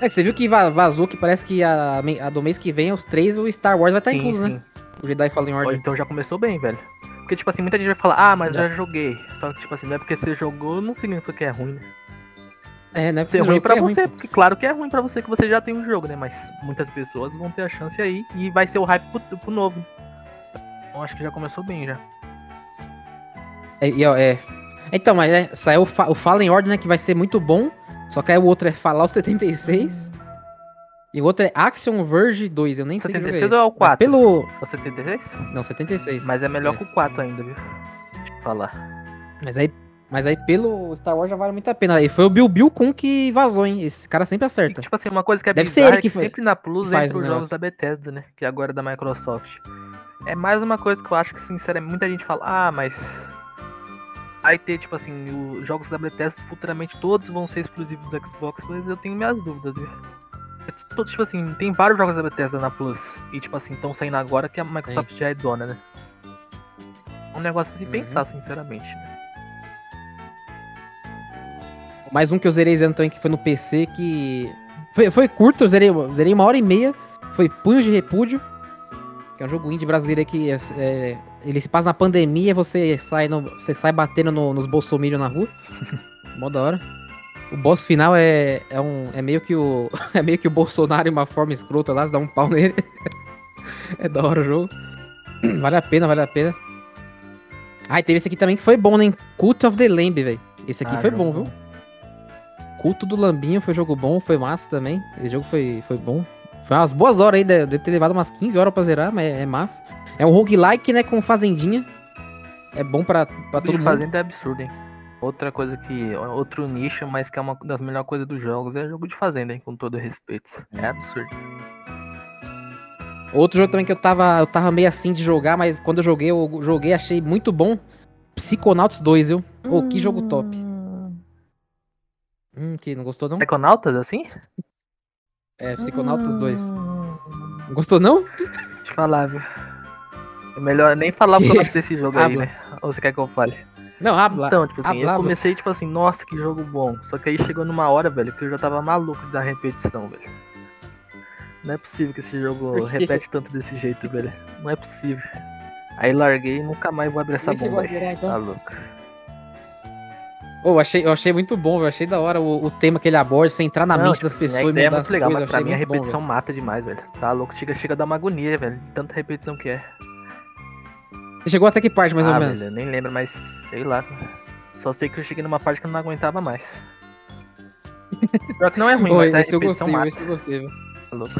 É, você viu que va- vazou que parece que a, a do mês que vem, os três, o Star Wars vai estar sim, incluso, sim. né? O Jedi Fallen Order. Então já começou bem, velho. Porque, tipo assim, muita gente vai falar, ah, mas Já. já joguei. Só que, tipo assim, não é porque você jogou, não significa que é ruim, né? É, né? Ser ruim pra você, porque claro que é ruim pra você que você já tem um jogo, né? Mas muitas pessoas vão ter a chance aí e vai ser o hype pro, pro novo. Então acho que já começou bem já. É, é. Então, mas é, saiu o, Fa- o Fallen Order, né? Que vai ser muito bom. Só que aí o outro é Fallout 76. E o outro é Action Verge 2. Eu nem sei que jogo é 76 esse. ou é o Mas 4? pelo. O 76? Não, 76. Mas é melhor É. que o 4 ainda, viu? Deixa eu falar. Mas aí. Mas aí pelo Star Wars já vale muito a pena. Aí foi o Bill Bill com que vazou, hein? Esse cara sempre acerta. E, tipo assim, uma coisa que é Deve ser bizarra ele é que que fa- sempre na Plus entra os os jogos da Bethesda, né? Que agora é da Microsoft. É mais uma coisa que eu acho que, sinceramente, muita gente fala, ah, mas. Vai ter, tipo assim, os jogos da Bethesda futuramente todos vão ser exclusivos do Xbox, mas eu tenho minhas dúvidas, viu? É Tipo assim, tem vários jogos da Bethesda na Plus. E, tipo assim, estão saindo agora que a Microsoft já é dona, né? Um negócio assim Uhum. pensar, sinceramente. Né? Mais um que eu zerei zerando também, que foi no PC, que. Foi, foi curto, eu zerei, zerei uma hora e meia. Foi Punhos de Repúdio. Que é um jogo indie brasileiro que é, é, ele se passa na pandemia, você sai, no, você sai batendo no- nos bolsominions na rua. Mó da hora. O boss final é, é, um, é meio que o. É meio que o Bolsonaro em uma forma escrota lá, você dá um pau nele. é da hora o jogo. Vale a pena, vale a pena. Ah, e teve esse aqui também que foi bom, né? Cult of the Lamb, velho. Esse aqui Ah, foi jogo bom, viu? Culto do Lambinho foi jogo bom, foi massa também. Esse jogo foi, foi bom. Foi umas boas horas aí, deve ter levado umas 15 horas pra zerar, mas é, é massa. É um roguelike, né, com fazendinha. É bom pra, pra Todo mundo. Fazenda é absurdo, hein? Outra coisa que. Outro nicho, mas que é uma das melhores coisas dos jogos, é jogo de fazenda, hein? Com todo respeito. É absurdo. Outro jogo também que eu tava, eu tava meio assim de jogar, mas quando eu joguei, eu joguei, achei muito bom. Psychonauts 2, viu? Ô, que jogo top. Hum, que não gostou não? Econautas, assim? É, Psychonautas 2. Hum, Não gostou não? Deixa eu falar, viu? É melhor nem falar o eu acho desse jogo aí, Habla. né? Ou você quer que eu fale? Não, habla. Então, tipo assim, eu habla. comecei, tipo assim, nossa, que jogo bom. Só que aí chegou numa hora, velho, que eu já tava maluco da repetição, velho. Não é possível que esse jogo repete tanto desse jeito, velho. Não é possível. Aí larguei e nunca mais vou abrir essa Nem chegou bomba zerar, então? Tá louco. Ô, eu achei, eu achei muito bom, eu achei da hora o, o tema que ele aborda, você entrar na Não, mente tipo das assim, pessoas a e ideia é mudar muito as legal, coisas, mas eu pra mim a muito bom, repetição mata demais, velho. Tá louco, chega, chega a dar uma agonia, velho, de tanta repetição que é. velho. Você chegou até que parte, mais ah, ou menos? velho, eu nem lembro, mas sei lá. Só sei que eu cheguei numa parte que eu não aguentava mais. Pior que não é ruim, Ô, mas a esse eu repetição gostei, mata. esse eu gostei, viu? Tá louco.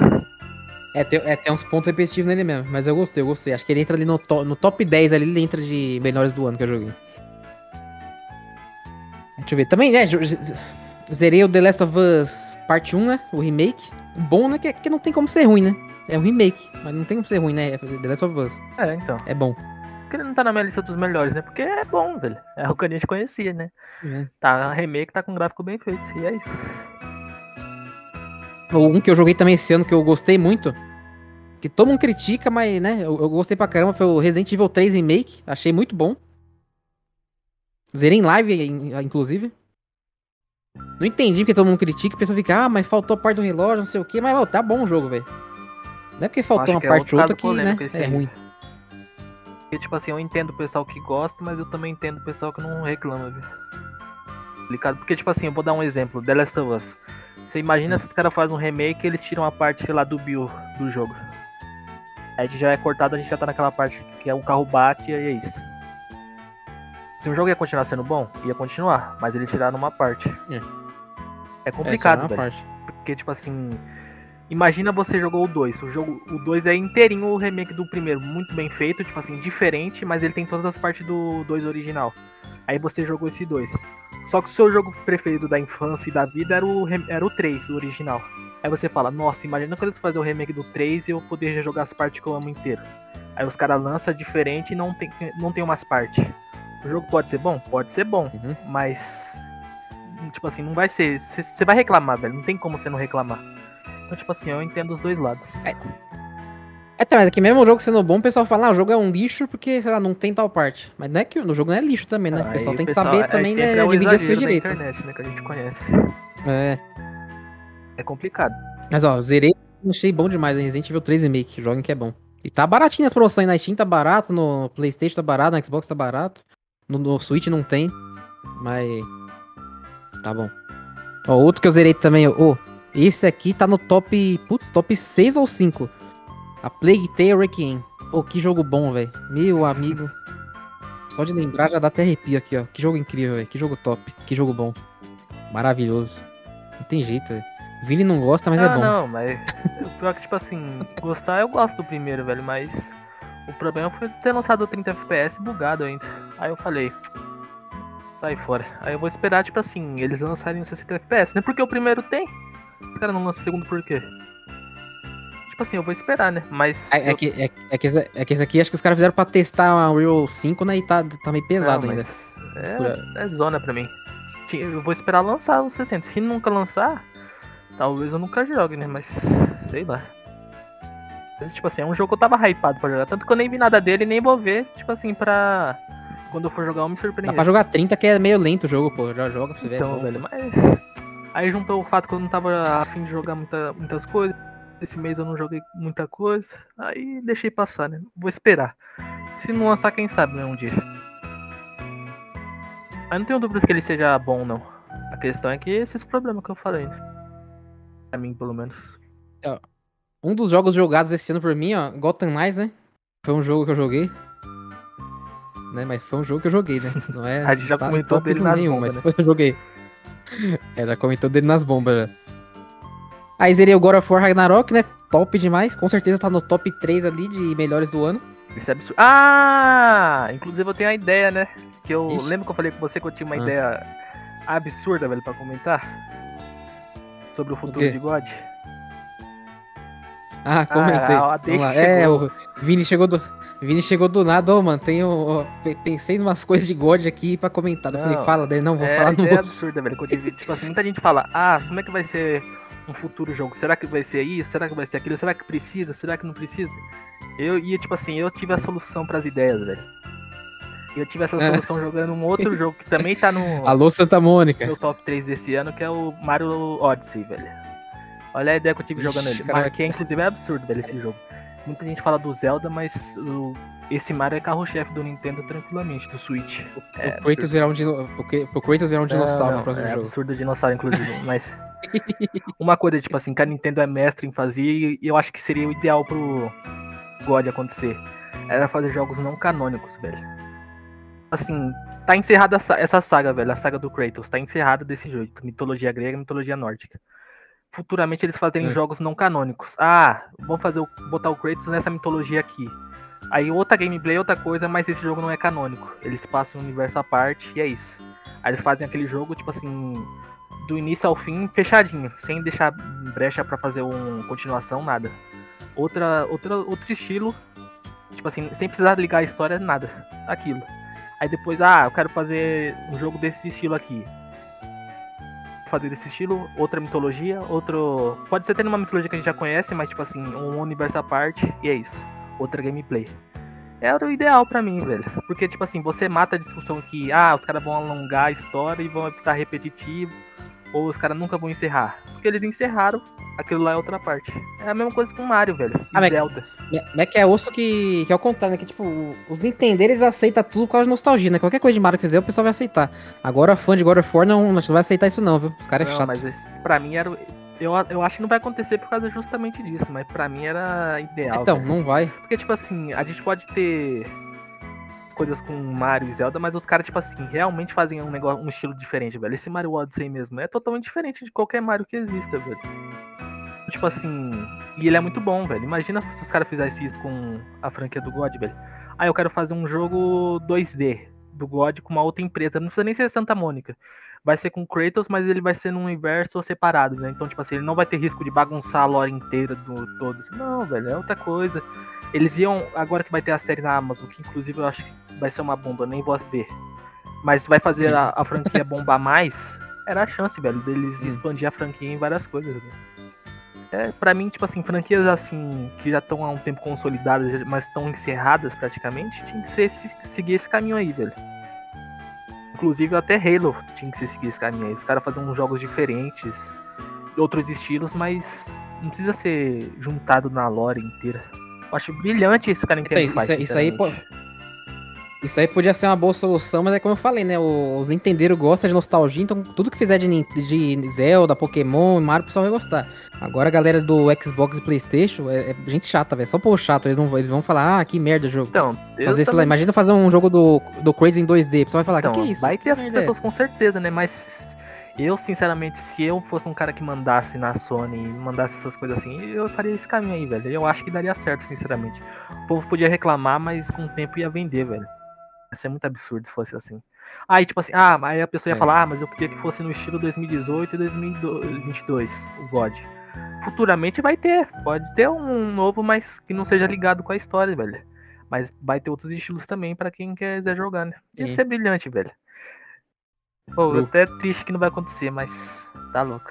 É tem, é, tem uns pontos repetitivos nele mesmo, mas eu gostei, eu gostei. Acho que ele entra ali no, to- no top 10 ali, ele entra de melhores do ano que eu joguei. Deixa eu ver. Também, né? Zerei o The Last of Us Parte 1, né? O remake. O bom, né? Que, que não tem como ser ruim, né? É um remake, mas não tem como ser ruim, né? The Last of Us. É, então. É bom. Porque ele não tá na minha lista dos melhores, né? Porque é bom, velho. É o que a gente conhecia, né? É. Tá, remake tá com um gráfico bem feito. E é isso. Um que eu joguei também esse ano que eu gostei muito. Que todo mundo critica, mas, né? Eu, eu gostei pra caramba. Foi o Resident Evil 3 Remake. Achei muito bom. Zerei em live, in- inclusive. Não entendi porque todo mundo critica. A pessoa fica, ah, mas faltou a parte do relógio, não sei o quê. Mas, ó, tá bom o jogo, velho. Não é porque faltou uma é parte outra que, né? É ruim. Porque, tipo assim, eu entendo o pessoal que gosta, mas eu também entendo o pessoal que não reclama? Complicado. Porque, tipo assim, eu vou dar um exemplo. The Last of Us. Você imagina se os caras fazem um remake e eles tiram a parte, sei lá, do Bill do jogo. Aí já é cortado, a gente já tá naquela parte que é o carro bate e aí é isso. Se o jogo ia continuar sendo bom, ia continuar, mas eles tiraram uma parte. É. É É, complicado, só uma velho. parte. Porque, tipo assim. Imagina você jogou o 2. O jogo, o 2 é inteirinho o remake do primeiro, muito bem feito, tipo assim, diferente, mas ele tem todas as partes do 2 original. Aí você jogou esse 2. Só que o seu jogo preferido da infância e da vida era o, era o 3, o original. Aí você fala, nossa, imagina quando eles fazerem o remake do 3 e eu poder jogar as partes que eu amo inteiro. Aí os caras lançam diferente e não tem, não tem umas partes. O jogo pode ser bom? Pode ser bom. Uhum. Mas. Tipo assim, não vai ser. Você vai reclamar, velho. Não tem como você não reclamar. Então, tipo assim, eu entendo os dois lados. É, tá, mas aqui mesmo o jogo sendo bom, o pessoal fala, ah, o jogo é um lixo porque, sei lá, não tem tal parte. Mas não é que no jogo não é lixo também, né? o pessoal Aí tem que pessoal- saber aí também, né, é o dividir as coisas direito. internet, né? Que a gente conhece. É. É complicado. Mas ó, zerei, achei bom demais, hein? Resident Evil 3 Remake, joguem que é bom. E tá baratinho as promoções na Steam, tá barato, no Playstation tá barato, no Xbox tá barato, no, no Switch não tem, mas tá bom. Ó, outro que eu zerei também, ó, esse aqui tá no top, putz, top 6 ou 5. A Plague Tale Requiem. Ô, que jogo bom, velho. Meu amigo. Só de lembrar já dá até arrepio aqui, ó. Que jogo incrível, velho. Que jogo top. Que jogo bom. Maravilhoso. Não tem jeito, velho. Vini não gosta, mas ah, é bom. não, mas. Pior que, tipo assim, gostar eu gosto do primeiro, velho, mas. O problema foi ter lançado o 30 FPS bugado ainda. Aí eu falei. sai fora. Aí eu vou esperar, tipo assim, eles lançarem o 60 FPS, né? Porque o primeiro tem. Os caras não lançam o segundo por quê? Tipo assim, eu vou esperar, né? Mas. É, é eu... que, é, é, que esse, é que esse aqui acho que os caras fizeram pra testar a Unreal 5, né? E tá, tá meio pesado não, ainda. É, é zona pra mim. Eu vou esperar lançar o 60. Se nunca lançar, talvez eu nunca jogue, né? Mas sei lá. Mas, tipo assim, é um jogo que eu tava hypado pra jogar. Tanto que eu nem vi nada dele nem vou ver, tipo assim, pra. Quando eu for jogar, eu me surpreender. Dá pra jogar 30, que é meio lento o jogo, pô. Já joga pra você ver. Então, velho, mas. Aí juntou o fato que eu não tava afim de jogar muita, muitas coisas. Esse mês eu não joguei muita coisa. Aí deixei passar, né? Vou esperar. Se não lançar, quem sabe, né? Um dia. Mas não tenho dúvidas que ele seja bom, não. A questão é que esses problemas que eu falei, né? Pra mim, pelo menos. Um dos jogos jogados esse ano por mim, ó, Gotham Knights, né? Foi um jogo que eu joguei. Né? Mas foi um jogo que eu joguei, né? Não é. A gente já tá comentou dele nas nenhum, bombas, mas né? eu joguei. É, já comentou dele nas bombas, já. Aí zerei o God of War Ragnarok, né? Top demais. Com certeza tá no top 3 ali de melhores do ano. Isso é absurdo. Ah! Inclusive eu tenho a ideia, né? Que eu Ixi. lembro que eu falei com você que eu tinha uma Ah. ideia absurda, velho, pra comentar. Sobre o futuro quê? de God. Ah, comentei. a Vamos deixa. É, o Vini chegou do. Vini chegou do nada, ô, mano. Tenho, pensei em umas coisas de God aqui pra comentar. Eu falei, Não, fala dele, não, vou é, falar no outro. absurda, velho. tive- tipo assim, muita gente fala, ah, como é que vai ser um futuro jogo? Será que vai ser isso? Será que vai ser aquilo? Será que precisa? Será que não precisa? Eu ia, tipo assim, eu tive a solução pras ideias, velho. E eu tive essa É. solução jogando um outro jogo que também tá no Alô, Santa Mônica. meu top 3 desse ano, que é o Mario Odyssey, velho. Olha a ideia que eu tive Ixi, jogando ele. caraca. Que é, inclusive é absurdo, velho, esse jogo. Muita gente fala do Zelda, mas o- esse Mario é carro-chefe do Nintendo tranquilamente, do Switch. É, pro Kratos virar um, dino... pro Kratos virar um dinossauro não, no próximo é jogo. absurdo o dinossauro, inclusive. mas uma coisa, tipo assim, que a Nintendo é mestre em fazer e eu acho que seria o ideal pro God acontecer. Era fazer jogos não canônicos, velho. Assim, tá encerrada essa- saga, velho. A saga do Kratos. Tá encerrada desse jeito. Mitologia grega mitologia nórdica. Futuramente eles fazerem É. jogos não canônicos. Ah, vamos fazer o, botar o Kratos nessa mitologia aqui. Aí outra gameplay, outra coisa, mas esse jogo não é canônico. Eles passam um universo à parte e é isso. Aí eles fazem aquele jogo, tipo assim, do início ao fim, fechadinho, sem deixar brecha pra fazer uma continuação, nada. Outra, outra, outro estilo, tipo assim, sem precisar ligar a história, nada. Aquilo. Aí depois, ah, eu quero fazer um jogo desse estilo aqui. Fazer desse estilo, outra mitologia, outro. Pode ser até numa mitologia que a gente já conhece, mas tipo assim, um universo à parte, e é isso. Outra gameplay. Era o ideal pra mim, velho. Porque, tipo assim, você mata a discussão que, ah, os caras vão alongar a história e vão ficar repetitivo, ou os caras nunca vão encerrar. Porque eles encerraram, aquilo lá é outra parte. É a mesma coisa com Mario, velho. Ah, mas- Zelda. É que é osso que, que é o contrário, né? Que tipo, os Nintendo eles aceitam tudo causa de nostalgia, né? Qualquer coisa de Mario que fizer, o pessoal vai aceitar. Agora, fã de God of War não, não vai aceitar isso, não, viu? Os caras é Não, chato. mas esse, pra mim era. Eu, eu acho que não vai acontecer por causa justamente disso, mas pra mim era ideal. Então, velho. não vai. Porque, tipo assim, a gente pode ter coisas com Mario e Zelda, mas os caras, tipo assim, realmente fazem um negócio, um estilo diferente, velho. Esse Mario Odyssey mesmo é totalmente diferente de qualquer Mario que exista, velho. Tipo assim, e ele é muito bom, velho. Imagina se os caras fizessem isso com a franquia do God, velho. Ah, eu quero fazer um jogo 2D do God com uma outra empresa. Não precisa nem ser Santa Mônica. Vai ser com Kratos, mas ele vai ser num universo separado, né? Então, tipo assim, ele não vai ter risco de bagunçar a lore inteira do todo. Não, velho, é outra coisa. Eles iam, agora que vai ter a série na Amazon, que inclusive eu acho que vai ser uma bomba, nem vou ver. Mas vai fazer a, a franquia bombar mais. Era a chance, velho, deles Hum. expandir a franquia em várias coisas, velho. É, pra mim, tipo assim, franquias assim, que já estão há um tempo consolidadas, mas estão encerradas praticamente, tinha que ser se- seguir esse caminho aí, velho. Inclusive até Halo tinha que ser seguir esse caminho aí. Os caras faziam uns jogos diferentes, outros estilos, mas não precisa ser juntado na lore inteira. Eu acho brilhante isso que a Nintendo Isso aí- faz. isso aí- isso aí, pô. Isso aí podia ser uma boa solução, mas é como eu falei, né? Os Nintendeiros gostam de nostalgia, então tudo que fizer de, de Zelda, Pokémon, Mario, o pessoal vai gostar. Agora a galera do Xbox e Playstation é, é gente chata, velho. Só por chato. Eles, não, eles vão falar, ah, que merda jogo. Então, fazer, sei lá, também- imagina fazer um jogo do, do Crazy em 2D. O pessoal vai falar, Então, que, que é isso? vai ter essas é pessoas essa?" com certeza, né? Mas eu, sinceramente, se eu fosse um cara que mandasse na Sony e mandasse essas coisas assim, eu faria esse caminho aí, velho. Eu acho que daria certo, sinceramente. O povo podia reclamar, mas com o tempo ia vender, velho. Ser muito absurdo se fosse assim. Aí, tipo assim, ah, aí a pessoa ia É. falar, ah, mas eu queria que fosse no estilo 2018 e 2022, o God. Futuramente vai ter, pode ter um novo, mas que não seja ligado com a história, velho. Mas vai ter outros estilos também pra quem quiser jogar, né? Ia ser brilhante, velho. Pô, até triste que não vai acontecer, mas tá louco.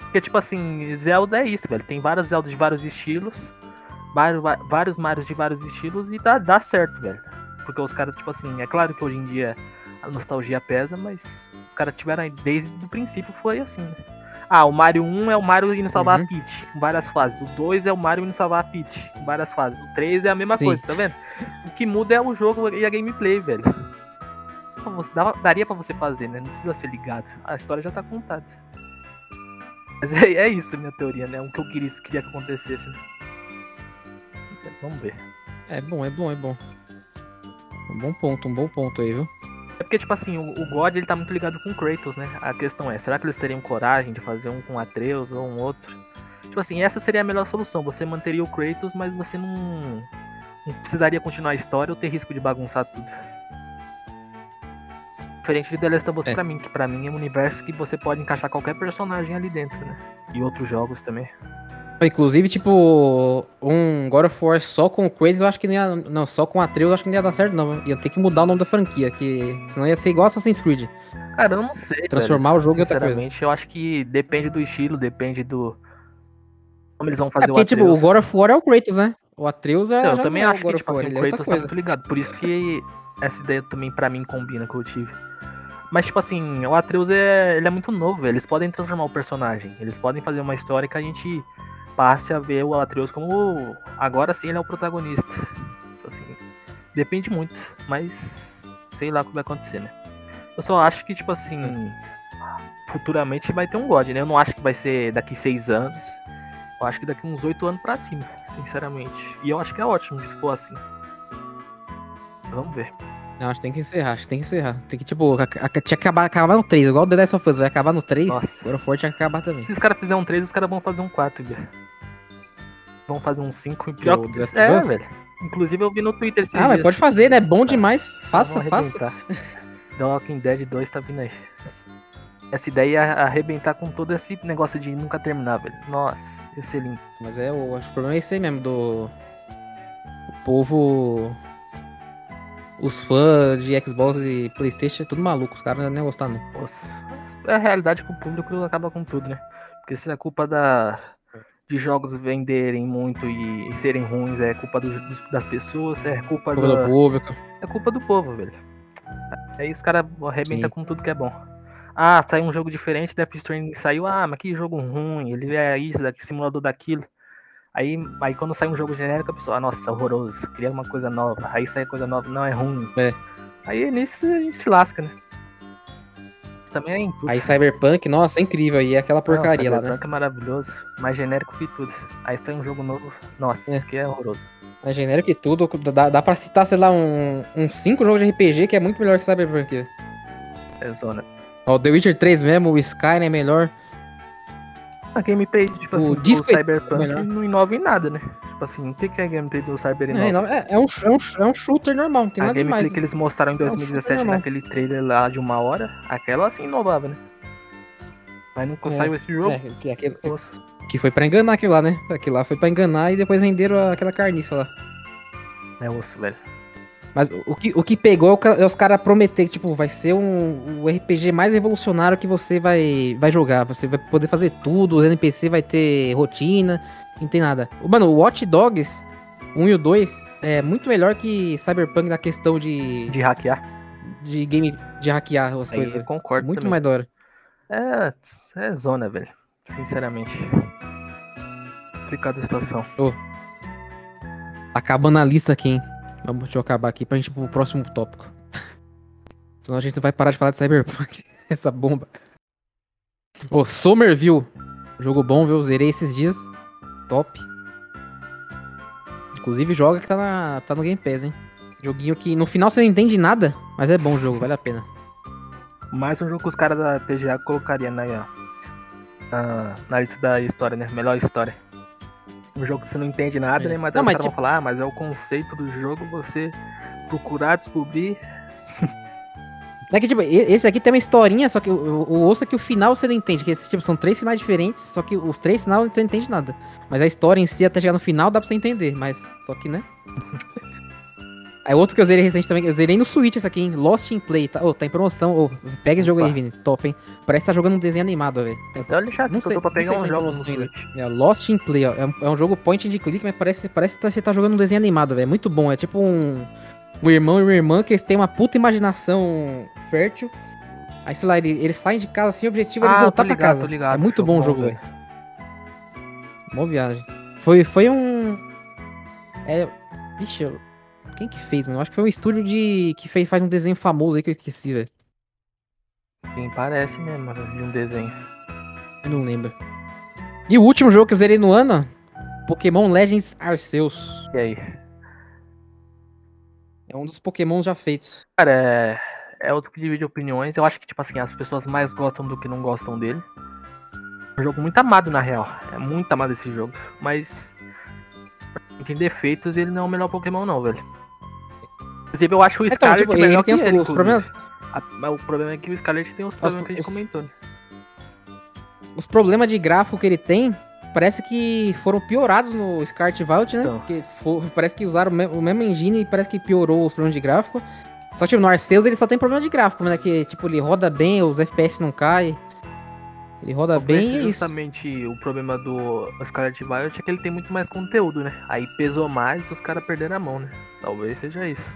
Porque, tipo assim, Zelda é isso, velho. Tem vários Zeldas de vários estilos, vários, vários Marios de vários estilos e dá, dá certo, velho. Porque os caras, tipo assim, é claro que hoje em dia a nostalgia pesa, mas os caras tiveram aí desde o princípio foi assim, né? Ah, o Mario 1 é o Mario indo salvar Uhum. a Peach, com várias fases. O 2 é o Mario indo salvar a Peach, com várias fases. O 3 é a mesma Sim. coisa, tá vendo? O que muda é o jogo e a gameplay, velho. Você- daria pra você fazer, né? Não precisa ser ligado. A história já tá contada. Mas é, é isso, minha teoria, né? O que eu queria, queria que acontecesse. né? Vamos ver. É bom, é bom, é bom. Um bom ponto, um bom ponto aí, viu? É porque, tipo assim, o, o God ele tá muito ligado com o Kratos, né? A questão é, será que eles teriam coragem de fazer um com Atreus ou um outro? Tipo assim, essa seria a melhor solução. Você manteria o Kratos, mas você não, não precisaria continuar a história ou ter risco de bagunçar tudo. Diferente de The Last of Us É. pra mim, que pra mim é um universo que você pode encaixar qualquer personagem ali dentro, né? E outros jogos também. Inclusive, tipo, um God of War só com o Kratos, eu acho que não ia. Não, só com o Atreus, eu acho que não ia dar certo, não. Ia ter que mudar o nome da franquia, que senão ia ser igual Assassin's Creed. Cara, eu não sei. Transformar velho. o jogo em outra coisa. Sinceramente, eu acho que depende do estilo, depende do. Como eles vão É fazer porque, o tipo, o Atreus. God of War é o Kratos, né? O Atreus é. Então, eu também é acho que, tipo assim, o é Kratos tá coisa. muito ligado. Por isso que essa ideia também pra mim combina com o que eu tive. Mas, tipo assim, o Atreus é, ele é muito novo, velho. Eles podem transformar o personagem. Eles podem fazer uma história que a gente passe a ver o Atreus como. Agora sim ele é o protagonista. Tipo assim, depende muito. Mas sei lá o que vai acontecer, né? Eu só acho que, tipo assim. Futuramente vai ter um God, né? Eu não acho que vai ser daqui seis anos. Eu acho que daqui uns oito anos pra cima, sinceramente. E eu acho que é ótimo se for assim. Vamos ver. Não, acho que tem que encerrar, acho que tem que encerrar. Tem que, tipo, a- a- tinha que acabar, acabar no 3, igual o The Last of Us, vai acabar no 3, Nossa. God of War tinha que acabar também. Se os caras fizerem um 3, os caras vão fazer um 4, velho. Vão fazer um 5 e pior que. É, Us? velho. Inclusive eu vi no Twitter esses Ah, mas dias. pode fazer, né? Bom demais. Vamos Faça, faça. The Walking Dead 2 tá vindo aí. Essa ideia é arrebentar com todo esse negócio de nunca terminar, velho. Nossa, ia lindo. Mas é, o, acho que o problema é esse aí mesmo, do. O povo. Os fãs de Xbox e Playstation é tudo maluco, os caras não iam gostar não. Nossa, é a realidade que o público acaba com tudo, né? Porque se é culpa da de jogos venderem muito e, e serem ruins, é culpa do- das pessoas, é culpa do da, público. é culpa do povo, velho. Aí os caras arrebentam com tudo que é bom. Ah, saiu um jogo diferente, Death Stranding saiu, ah, mas que jogo ruim, ele é isso, daqui, simulador daquilo. Aí, aí quando sai um jogo genérico, a pessoa, ah, nossa, horroroso, queria uma coisa nova. Aí sai coisa nova, não, é ruim. É. Aí nisso a gente se lasca, né? Isso também é em tudo. Aí Cyberpunk, nossa, é incrível. E aquela porcaria Não, lá, né? Cyberpunk é maravilhoso, mais genérico que tudo. Aí sai um jogo novo, nossa, É. que é horroroso. É genérico e tudo. Dá, dá pra citar, sei lá, um, uns 5 jogos de RPG que é muito melhor que Cyberpunk. É zona. Ó, o The Witcher 3 mesmo, o Skyrim é melhor. A gameplay, tipo O assim, do é Cyberpunk melhor. não inova em nada, né? Tipo assim, o que é a gameplay do Cyber É, é, é um, é, um, é um shooter normal, não tem A nada gameplay demais. que eles mostraram em um 2017 normal. naquele trailer lá de uma hora, aquela assim inovava, né? Mas nunca É, saiu esse jogo. É, que, aquele- Nossa. que foi pra enganar aquilo lá, né? Aquilo lá foi pra enganar e depois renderam aquela carniça lá. É osso, velho. Mas o que, o que pegou é é os caras prometer que, tipo, vai ser um, o RPG mais revolucionário que você vai, vai jogar. Você vai poder fazer tudo, os NPC vai ter rotina, não tem nada. Mano, o Watch Dogs 1 e o 2 é muito melhor que Cyberpunk na questão de, De hackear. de game, de hackear as Aí eu coisas. concordo Muito também. mais da hora. É, é zona, velho. Sinceramente. Complicada a situação. Tá Acabando a lista aqui, hein? Vamos, deixa eu acabar aqui pra gente ir pro próximo tópico. Senão a gente não vai parar de falar de Cyberpunk. Essa bomba. Ô, Somerville. Jogo bom, viu? Zerei esses dias. Top. Inclusive joga que tá, na, tá no Game Pass, hein? Joguinho que no final você não entende nada, mas é bom o jogo, vale a pena. Mais um jogo que os caras da TGA colocaria na, na, na lista da história, né? Melhor história. Um jogo que você não entende nada, É. né? Mas, Não, os mas caras tipo- falar, ah, mas é o conceito do jogo, você procurar, descobrir. É que, tipo, esse aqui tem uma historinha, só que o, o é que o final você não entende. Que tipo, são três finais diferentes, só que os três finais você não entende nada. Mas a história em si, até chegar no final, dá pra você entender. Mas, só que, né? Aí outro que eu zerei recente também, eu zerei no Switch esse aqui, hein? Lost in Play. Tá, oh, tá em promoção. Oh, pega esse jogo aí, Vini. Top, hein? Parece que tá jogando um desenho animado, velho. Ele já não sei, pra pegar não sei um jogo no. Switch. É Lost in Play, ó. É um, é um jogo point and click, mas parece, parece que você tá jogando um desenho animado, velho. É muito bom. É tipo um, um irmão e uma irmã que eles têm uma puta imaginação fértil. Aí, sei lá, eles, eles saem de casa assim, o objetivo é eles Ah, voltar tô pra ligado, casa. tô ligado. É muito bom o jogo, velho. velho. Boa viagem. Foi, foi um. É. Vixe, eu- quem que fez, mano? Acho que foi um estúdio de. que fez, faz um desenho famoso aí que eu esqueci, velho. Sim, parece mesmo, mano, de um desenho. Eu não lembro. E o último jogo que eu zerei no ano? Pokémon Legends Arceus. E aí? É um dos Pokémon já feitos. Cara, é, é outro que divide opiniões. Eu acho que, tipo assim, as pessoas mais gostam do que não gostam dele. É um jogo muito amado, na real. É muito amado esse jogo. Mas. Tem defeitos ele não é o melhor Pokémon, não, velho. Inclusive, eu acho o Então, Scarlet tipo, melhor que os, ele, os problemas. A- mas o problema é que o Scarlet tem os problemas que a gente os- comentou, né? Os problemas de gráfico que ele tem. Parece que foram piorados no Scarlet Vault, né? Então. Porque fo- parece que usaram o me- o mesmo engine e parece que piorou os problemas de gráfico. Só que tipo, no Arceus ele só tem problema de gráfico, né? Que tipo, ele roda bem, os FPS não caem. Ele roda Talvez bem e é isso. justamente o problema do Scarlet Violet é que ele tem muito mais conteúdo, né? Aí pesou mais e os caras perderam a mão, né? Talvez seja isso.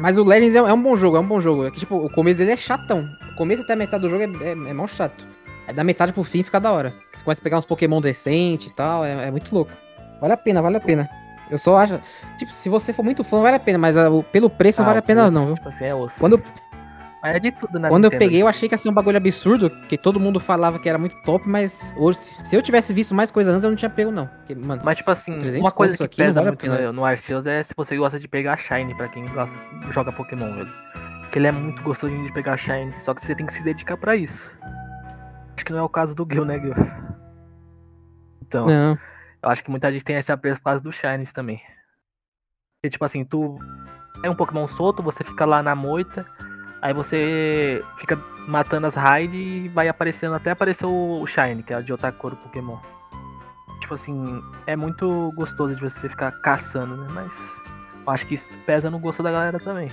Mas o Legends é, é um bom jogo, é um bom jogo. É que, tipo, o começo dele é chatão. O começo até a metade do jogo é, é, é mó chato. Aí da metade pro fim fica da hora. Você começa a pegar uns Pokémon decentes e tal, é, é muito louco. Vale a pena, vale a pena. Eu só acho. Tipo, se você for muito fã, vale a pena, mas ah, o- pelo preço não vale a pena, preço, não, viu? Tipo assim, é osso. Quando, Mas é de tudo, né? quando eu peguei, eu achei que ia ser um bagulho absurdo, que todo mundo falava que era muito top, mas hoje, se eu tivesse visto mais coisa antes, eu não tinha pego, não. Porque, mano, Mas, tipo assim, 300 uma coisa que pesa muito no, no Arceus é se você gosta de pegar Shine, pra quem gosta, joga Pokémon, velho. Porque ele é muito gostosinho de pegar Shine, só que você tem que se dedicar pra isso. Acho que não é o caso do Gil, né, Gil? Então, não. eu acho que muita gente tem esse apreço por causa do Shines também. Porque, tipo assim, tu é um Pokémon solto, você fica lá na moita, aí você fica matando as raids e vai aparecendo até aparecer o Shine, que é o de do Pokémon. Tipo assim, é muito gostoso de você ficar caçando, né? Mas acho que isso pesa no gosto da galera também.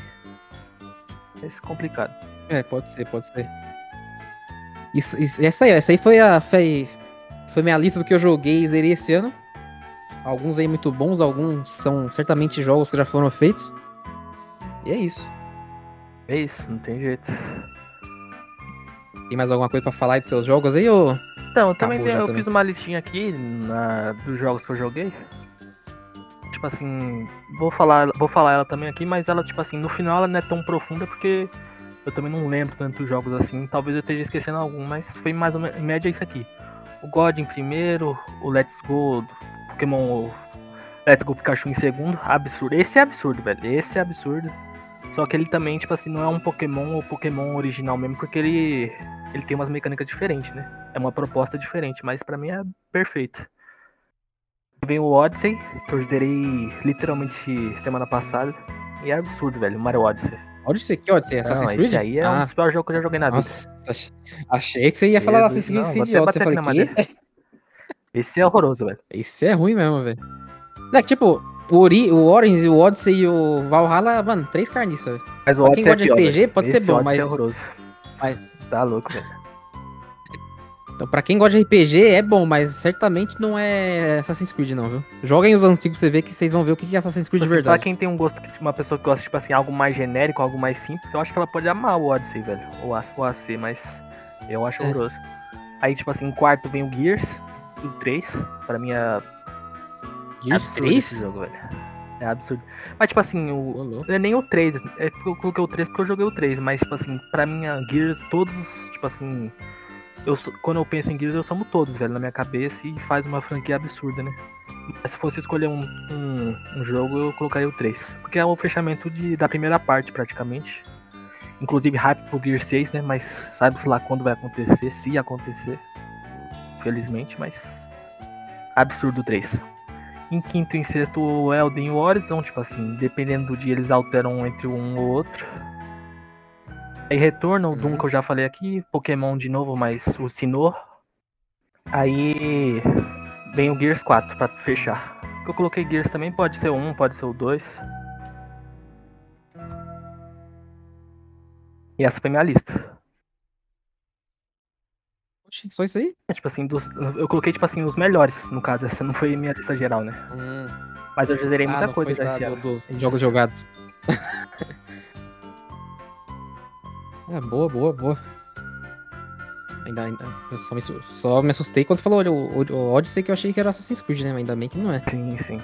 É complicado. É, pode ser, pode ser. Isso, isso- essa aí, essa aí foi a. Foi, foi minha lista do que eu joguei e zerei esse ano. Alguns aí muito bons, alguns são certamente jogos que já foram feitos. E é isso. É isso, não tem jeito. Tem mais alguma coisa pra falar dos seus jogos aí, ô? Então, eu também, já eu também. fiz uma listinha aqui na, dos jogos que eu joguei. Tipo assim, vou falar, vou falar ela também aqui, mas ela, tipo assim, no final ela não é tão profunda porque eu também não lembro tantos jogos assim. Talvez eu esteja esquecendo algum, mas foi mais ou menos, em média isso aqui. O God em primeiro, o Let's Go, Pokémon Let's Go Pikachu em segundo. Absurdo. Esse é absurdo, velho. Esse é absurdo. Só que ele também, tipo assim, não é um Pokémon ou Pokémon original mesmo, porque ele, ele tem umas mecânicas diferentes, né? É uma proposta diferente, mas pra mim é perfeito. Vem o Odyssey, que eu zerei literalmente semana passada. E é absurdo, velho, o Mario Odyssey. Odyssey, que Odyssey? Não, Assassin's Creed? esse aí é um Ah, dos piores jogos que eu já joguei na vida. Nossa, ach- achei que você ia falar Jesus, Assassin's Creed não, esse idiota. Você bater falei, que? Esse é horroroso, velho. Isso é ruim mesmo, velho. É tipo, o, Ori, o Orange, o Odyssey e o Valhalla, mano, três carniças. Mas o Pra quem Odyssey é gosta de RPG, pode ser bom, Odyssey mas- é horroroso. mas- Tá louco, velho. Então, pra quem gosta de RPG, é bom, mas certamente não é Assassin's Creed, não, viu? Joguem os antigos pra você ver que vocês vão ver o que é Assassin's Creed Tipo de assim, pra verdade. quem tem um gosto, uma pessoa que gosta, tipo assim, algo mais genérico, algo mais simples, eu acho que ela pode amar o Odyssey, velho. O A- o AC, mas eu acho É. horroroso. Aí, tipo assim, em quarto vem o Gears, o 3. Pra mim é Gears absurdo 3? esse jogo, velho. É absurdo. Mas, tipo assim, o, não é nem o 3. É porque eu coloquei o 3 porque eu joguei o 3. Mas, tipo assim, pra mim, Gears, todos, tipo assim. Eu, quando eu penso em Gears, eu somo todos, velho, na minha cabeça e faz uma franquia absurda, né? Mas se fosse escolher um, um, um jogo, eu colocaria o 3. Porque é o fechamento de, da primeira parte, praticamente. Inclusive, hype pro Gear 6, né? Mas sabe-se lá quando vai acontecer, se acontecer. Felizmente, mas. Absurdo o 3. Em quinto e em sexto, o Elden e o Horizon, tipo assim, dependendo do dia eles alteram entre um ou outro. Aí retorna o Doom Uhum. que eu já falei aqui, Pokémon de novo, mas o Sinnoh. Aí vem o Gears 4 pra fechar. Eu coloquei Gears também pode ser o 1, pode ser o 2. E essa foi minha lista. Oxi, Só isso aí? É, tipo assim, dos- eu coloquei tipo assim os melhores, no caso, essa não foi minha lista geral, né? Hum. Mas eu já zerei muita Ah, não coisa da- esse do- ano. dos jogos jogados. é, boa, boa, boa. Ainda, ainda eu só, me, só me assustei quando você falou o, o, o Odyssey que eu achei que era Assassin's Creed, né? Mas ainda bem que não é. Sim, sim.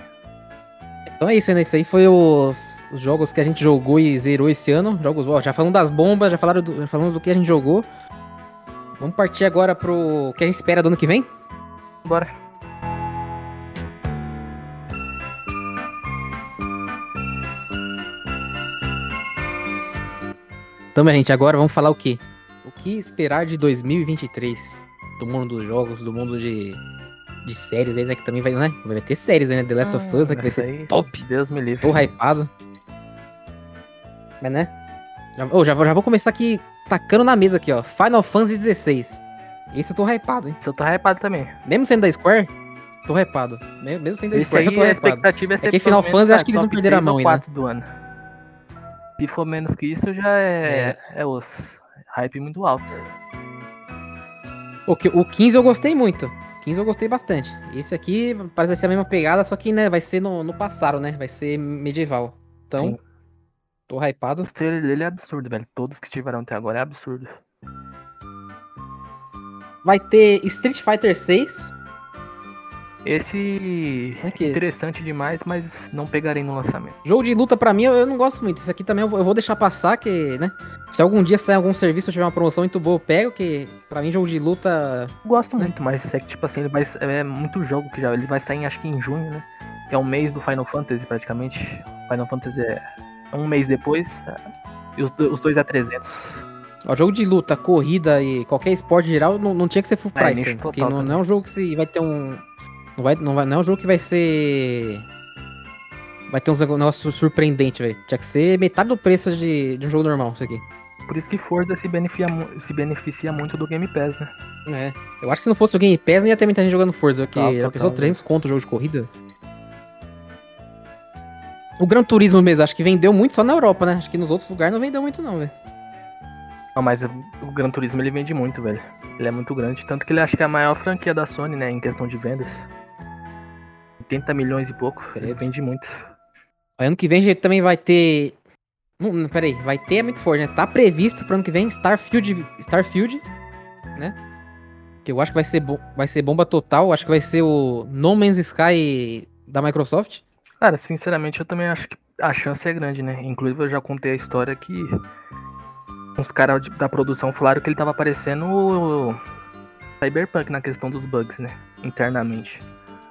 Então é isso, né? Isso aí foi os, os jogos que a gente jogou e zerou esse ano. Jogos, ó, já falamos das bombas, já, falaram do, já falamos do que a gente jogou. Vamos partir agora pro que a gente espera do ano que vem? Bora. Então, minha gente, agora vamos falar o quê? O que esperar de 2023? Do mundo dos jogos, do mundo de, de séries aí, né? Que também vai, né? Vai ter séries aí, né? The Last of Us, né? Que vai ser aí, top. Deus me livre. Tô hypado. Mas, né? Já, ô, já, já vou começar aqui tacando na mesa aqui, ó. Final Fantasy XVI. Esse eu tô hypado, hein? Isso eu tô hypado também. Mesmo sendo da Square, tô hypado. Me- Mesmo sendo da Esse Square, aí eu tô a hypado. expectativa é ser que pelo Final Fantasy, sabe, acho que eles vão perder a 3 ou mão ainda. 4 do ano. Se for menos que isso, já é, é. os hype muito alto. O, que- o 15 eu gostei muito. 15 eu gostei bastante. Esse aqui parece ser a mesma pegada, só que, né, vai ser no, no passado, né? Vai ser medieval. Então, Sim. Tô hypado. O trailer dele é absurdo, velho. Todos que tiveram até agora é absurdo. Vai ter Street Fighter 6. Esse que interessante demais, mas não pegarei no lançamento. jogo de luta pra mim eu, não gosto muito. Esse aqui também eu vou, deixar passar, que, né? Se algum dia sair algum serviço ou tiver uma promoção muito boa, eu pego, que pra mim jogo de luta. Gosto Né? muito, mas é que, tipo assim, ele vai, é muito jogo que já. Ele vai sair, acho que em junho, né? Que é um mês do Final Fantasy, praticamente. Final Fantasy é um mês depois. é, E os, os dois é 300. Ó, jogo de luta, corrida e qualquer esporte geral não, não tinha que ser full É, price. hein, porque não, não é um jogo que se vai ter um. Não, vai, não, vai, não é um jogo que vai ser. Vai ter uns negócios surpreendentes, velho. Tinha que ser metade do preço de, de um jogo normal, isso aqui. Por isso que Forza se beneficia, se beneficia muito do Game Pass, né? É. Eu acho que se não fosse o Game Pass, não ia ter muita gente jogando Forza, porque pensou né? 300 conto o jogo de corrida. O Gran Turismo mesmo, acho que vendeu muito só na Europa, né? Acho que nos outros lugares não vendeu muito, não, velho. Não, mas o Gran Turismo ele vende muito, velho. Ele é muito grande. Tanto que ele acho que é a maior franquia da Sony, né? Em questão de vendas. 80 milhões e pouco. Ele Credo. vende muito. Ano que vem a gente também vai ter. Não, peraí, vai ter é muito forte, né? Tá previsto pro ano que vem Starfield, Starfield, né? Que eu acho que vai ser, bom, vai ser bomba total. Acho que vai ser o No Man's Sky da Microsoft. Cara, sinceramente, eu também acho que a chance é grande, né? Inclusive, eu já contei a história que uns caras de- da produção falaram que ele tava parecendo o Cyberpunk na questão dos bugs, né? Internamente.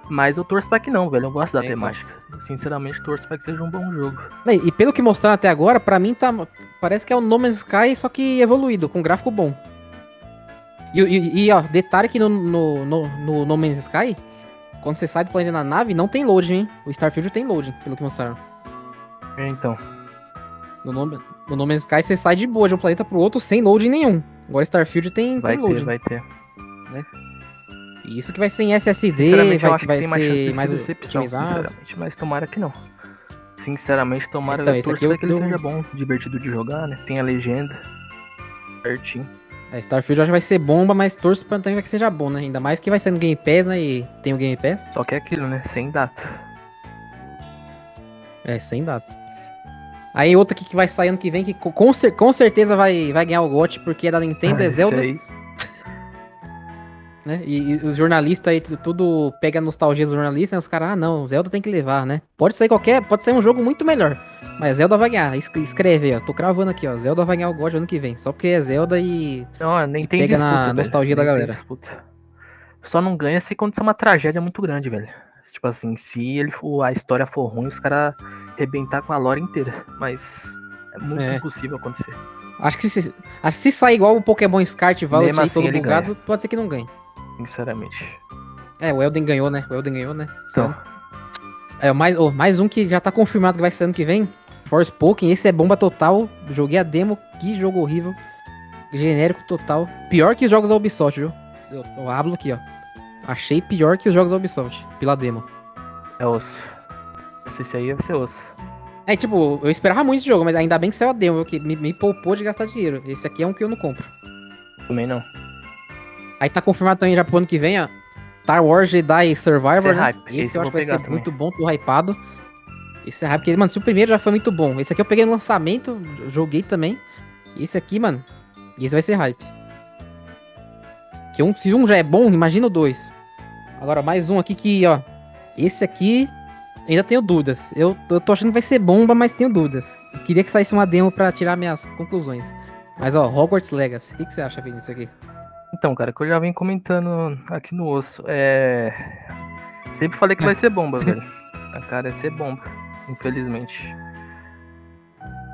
Mas eu torço pra que não, velho. Eu gosto da É, então. temática. Sinceramente, torço pra que seja um bom jogo. E, e pelo que mostraram até agora, pra mim tá. Parece que é o No Man's Sky, só que evoluído, com gráfico bom. E, e- e, ó, detalhe que no, no, no, no No Man's Sky, quando você sai do planeta na nave, não tem loading, hein? O Starfield tem loading, pelo que mostraram. Então, No No, no no Man's Sky você sai de boa de um planeta pro outro sem loading nenhum. Agora Starfield tem, vai tem ter, loading. vai ter. E isso que vai ser em SSD, Sinceramente, eu vai, acho que vai tem mais chance ser de mais decepção, sinceramente. Mas tomara que não. Sinceramente, tomara Então, eu torço eu- que ele eu- seja bom, divertido de jogar, né? Tem a legenda. Certinho. É, Starfield eu acho que vai ser bomba, mas torço pra também que seja bom, né? Ainda mais que vai ser no Game Pass, né? E tem o Game Pass. Só que é aquilo, né? Sem data. É, sem data. Aí outra aqui que vai sair ano que vem, que co- com, com certeza vai, vai ganhar o GOT, porque é da Nintendo, é Esse Zelda, aí, né? E, e os jornalistas aí, tu- tudo pega a nostalgia dos jornalistas, né? Os caras, ah não, Zelda tem que levar, né? Pode sair qualquer, pode sair um jogo muito melhor. Mas Zelda vai ganhar. Es- Escreve aí, ó. Tô cravando aqui, ó. Zelda vai ganhar o GOT ano que vem. Só porque é Zelda e. Não, nem tem pega disputa, na velho. nostalgia da Nem tem galera. Só não ganha se acontecer uma tragédia muito grande, velho. Tipo assim, se ele for, a história for ruim, os caras arrebentar com a lore inteira. Mas é muito É. impossível acontecer. Acho que se, acho que se sair igual o Pokémon Mesmo aí assim todo bugado, pode ser que não ganhe. Sinceramente. É, o Elden ganhou, né? O Elden ganhou, né? Então, É, mais, oh, mais um que já tá confirmado que vai ser ano que vem. Forspoken, esse é bomba total. Joguei a demo, que jogo horrível. Genérico total. Pior que os jogos da Ubisoft, viu? Eu, eu hablo aqui, ó. Achei pior que os jogos da Ubisoft, pela demo. É osso. Esse aí vai ser osso. É, tipo, eu esperava muito esse jogo, mas ainda bem que saiu a demo, que me, me poupou de gastar dinheiro. Esse aqui é um que eu não compro. Também não. Aí tá confirmado também já pro ano que vem, ó. Star Wars Jedi Survivor, Esse é né? Esse, esse eu acho que vai ser também. muito bom, tô hypado. Esse é hype, porque, mano, se o primeiro já foi muito bom, esse aqui eu peguei no lançamento, joguei também. E esse aqui, mano, esse vai ser hype. Que um, se um já é bom, imagina o dois. Agora, mais um aqui que, ó. Esse aqui, ainda tenho dúvidas. Eu, eu tô achando que vai ser bomba, mas tenho dúvidas. Queria que saísse uma demo pra tirar minhas conclusões. Mas, ó, Hogwarts Legacy. O que, que você acha, Vinícius, aqui? Então, cara, que eu já venho comentando aqui no osso. É. Sempre falei que vai ser bomba, velho. A cara é ser bomba, infelizmente.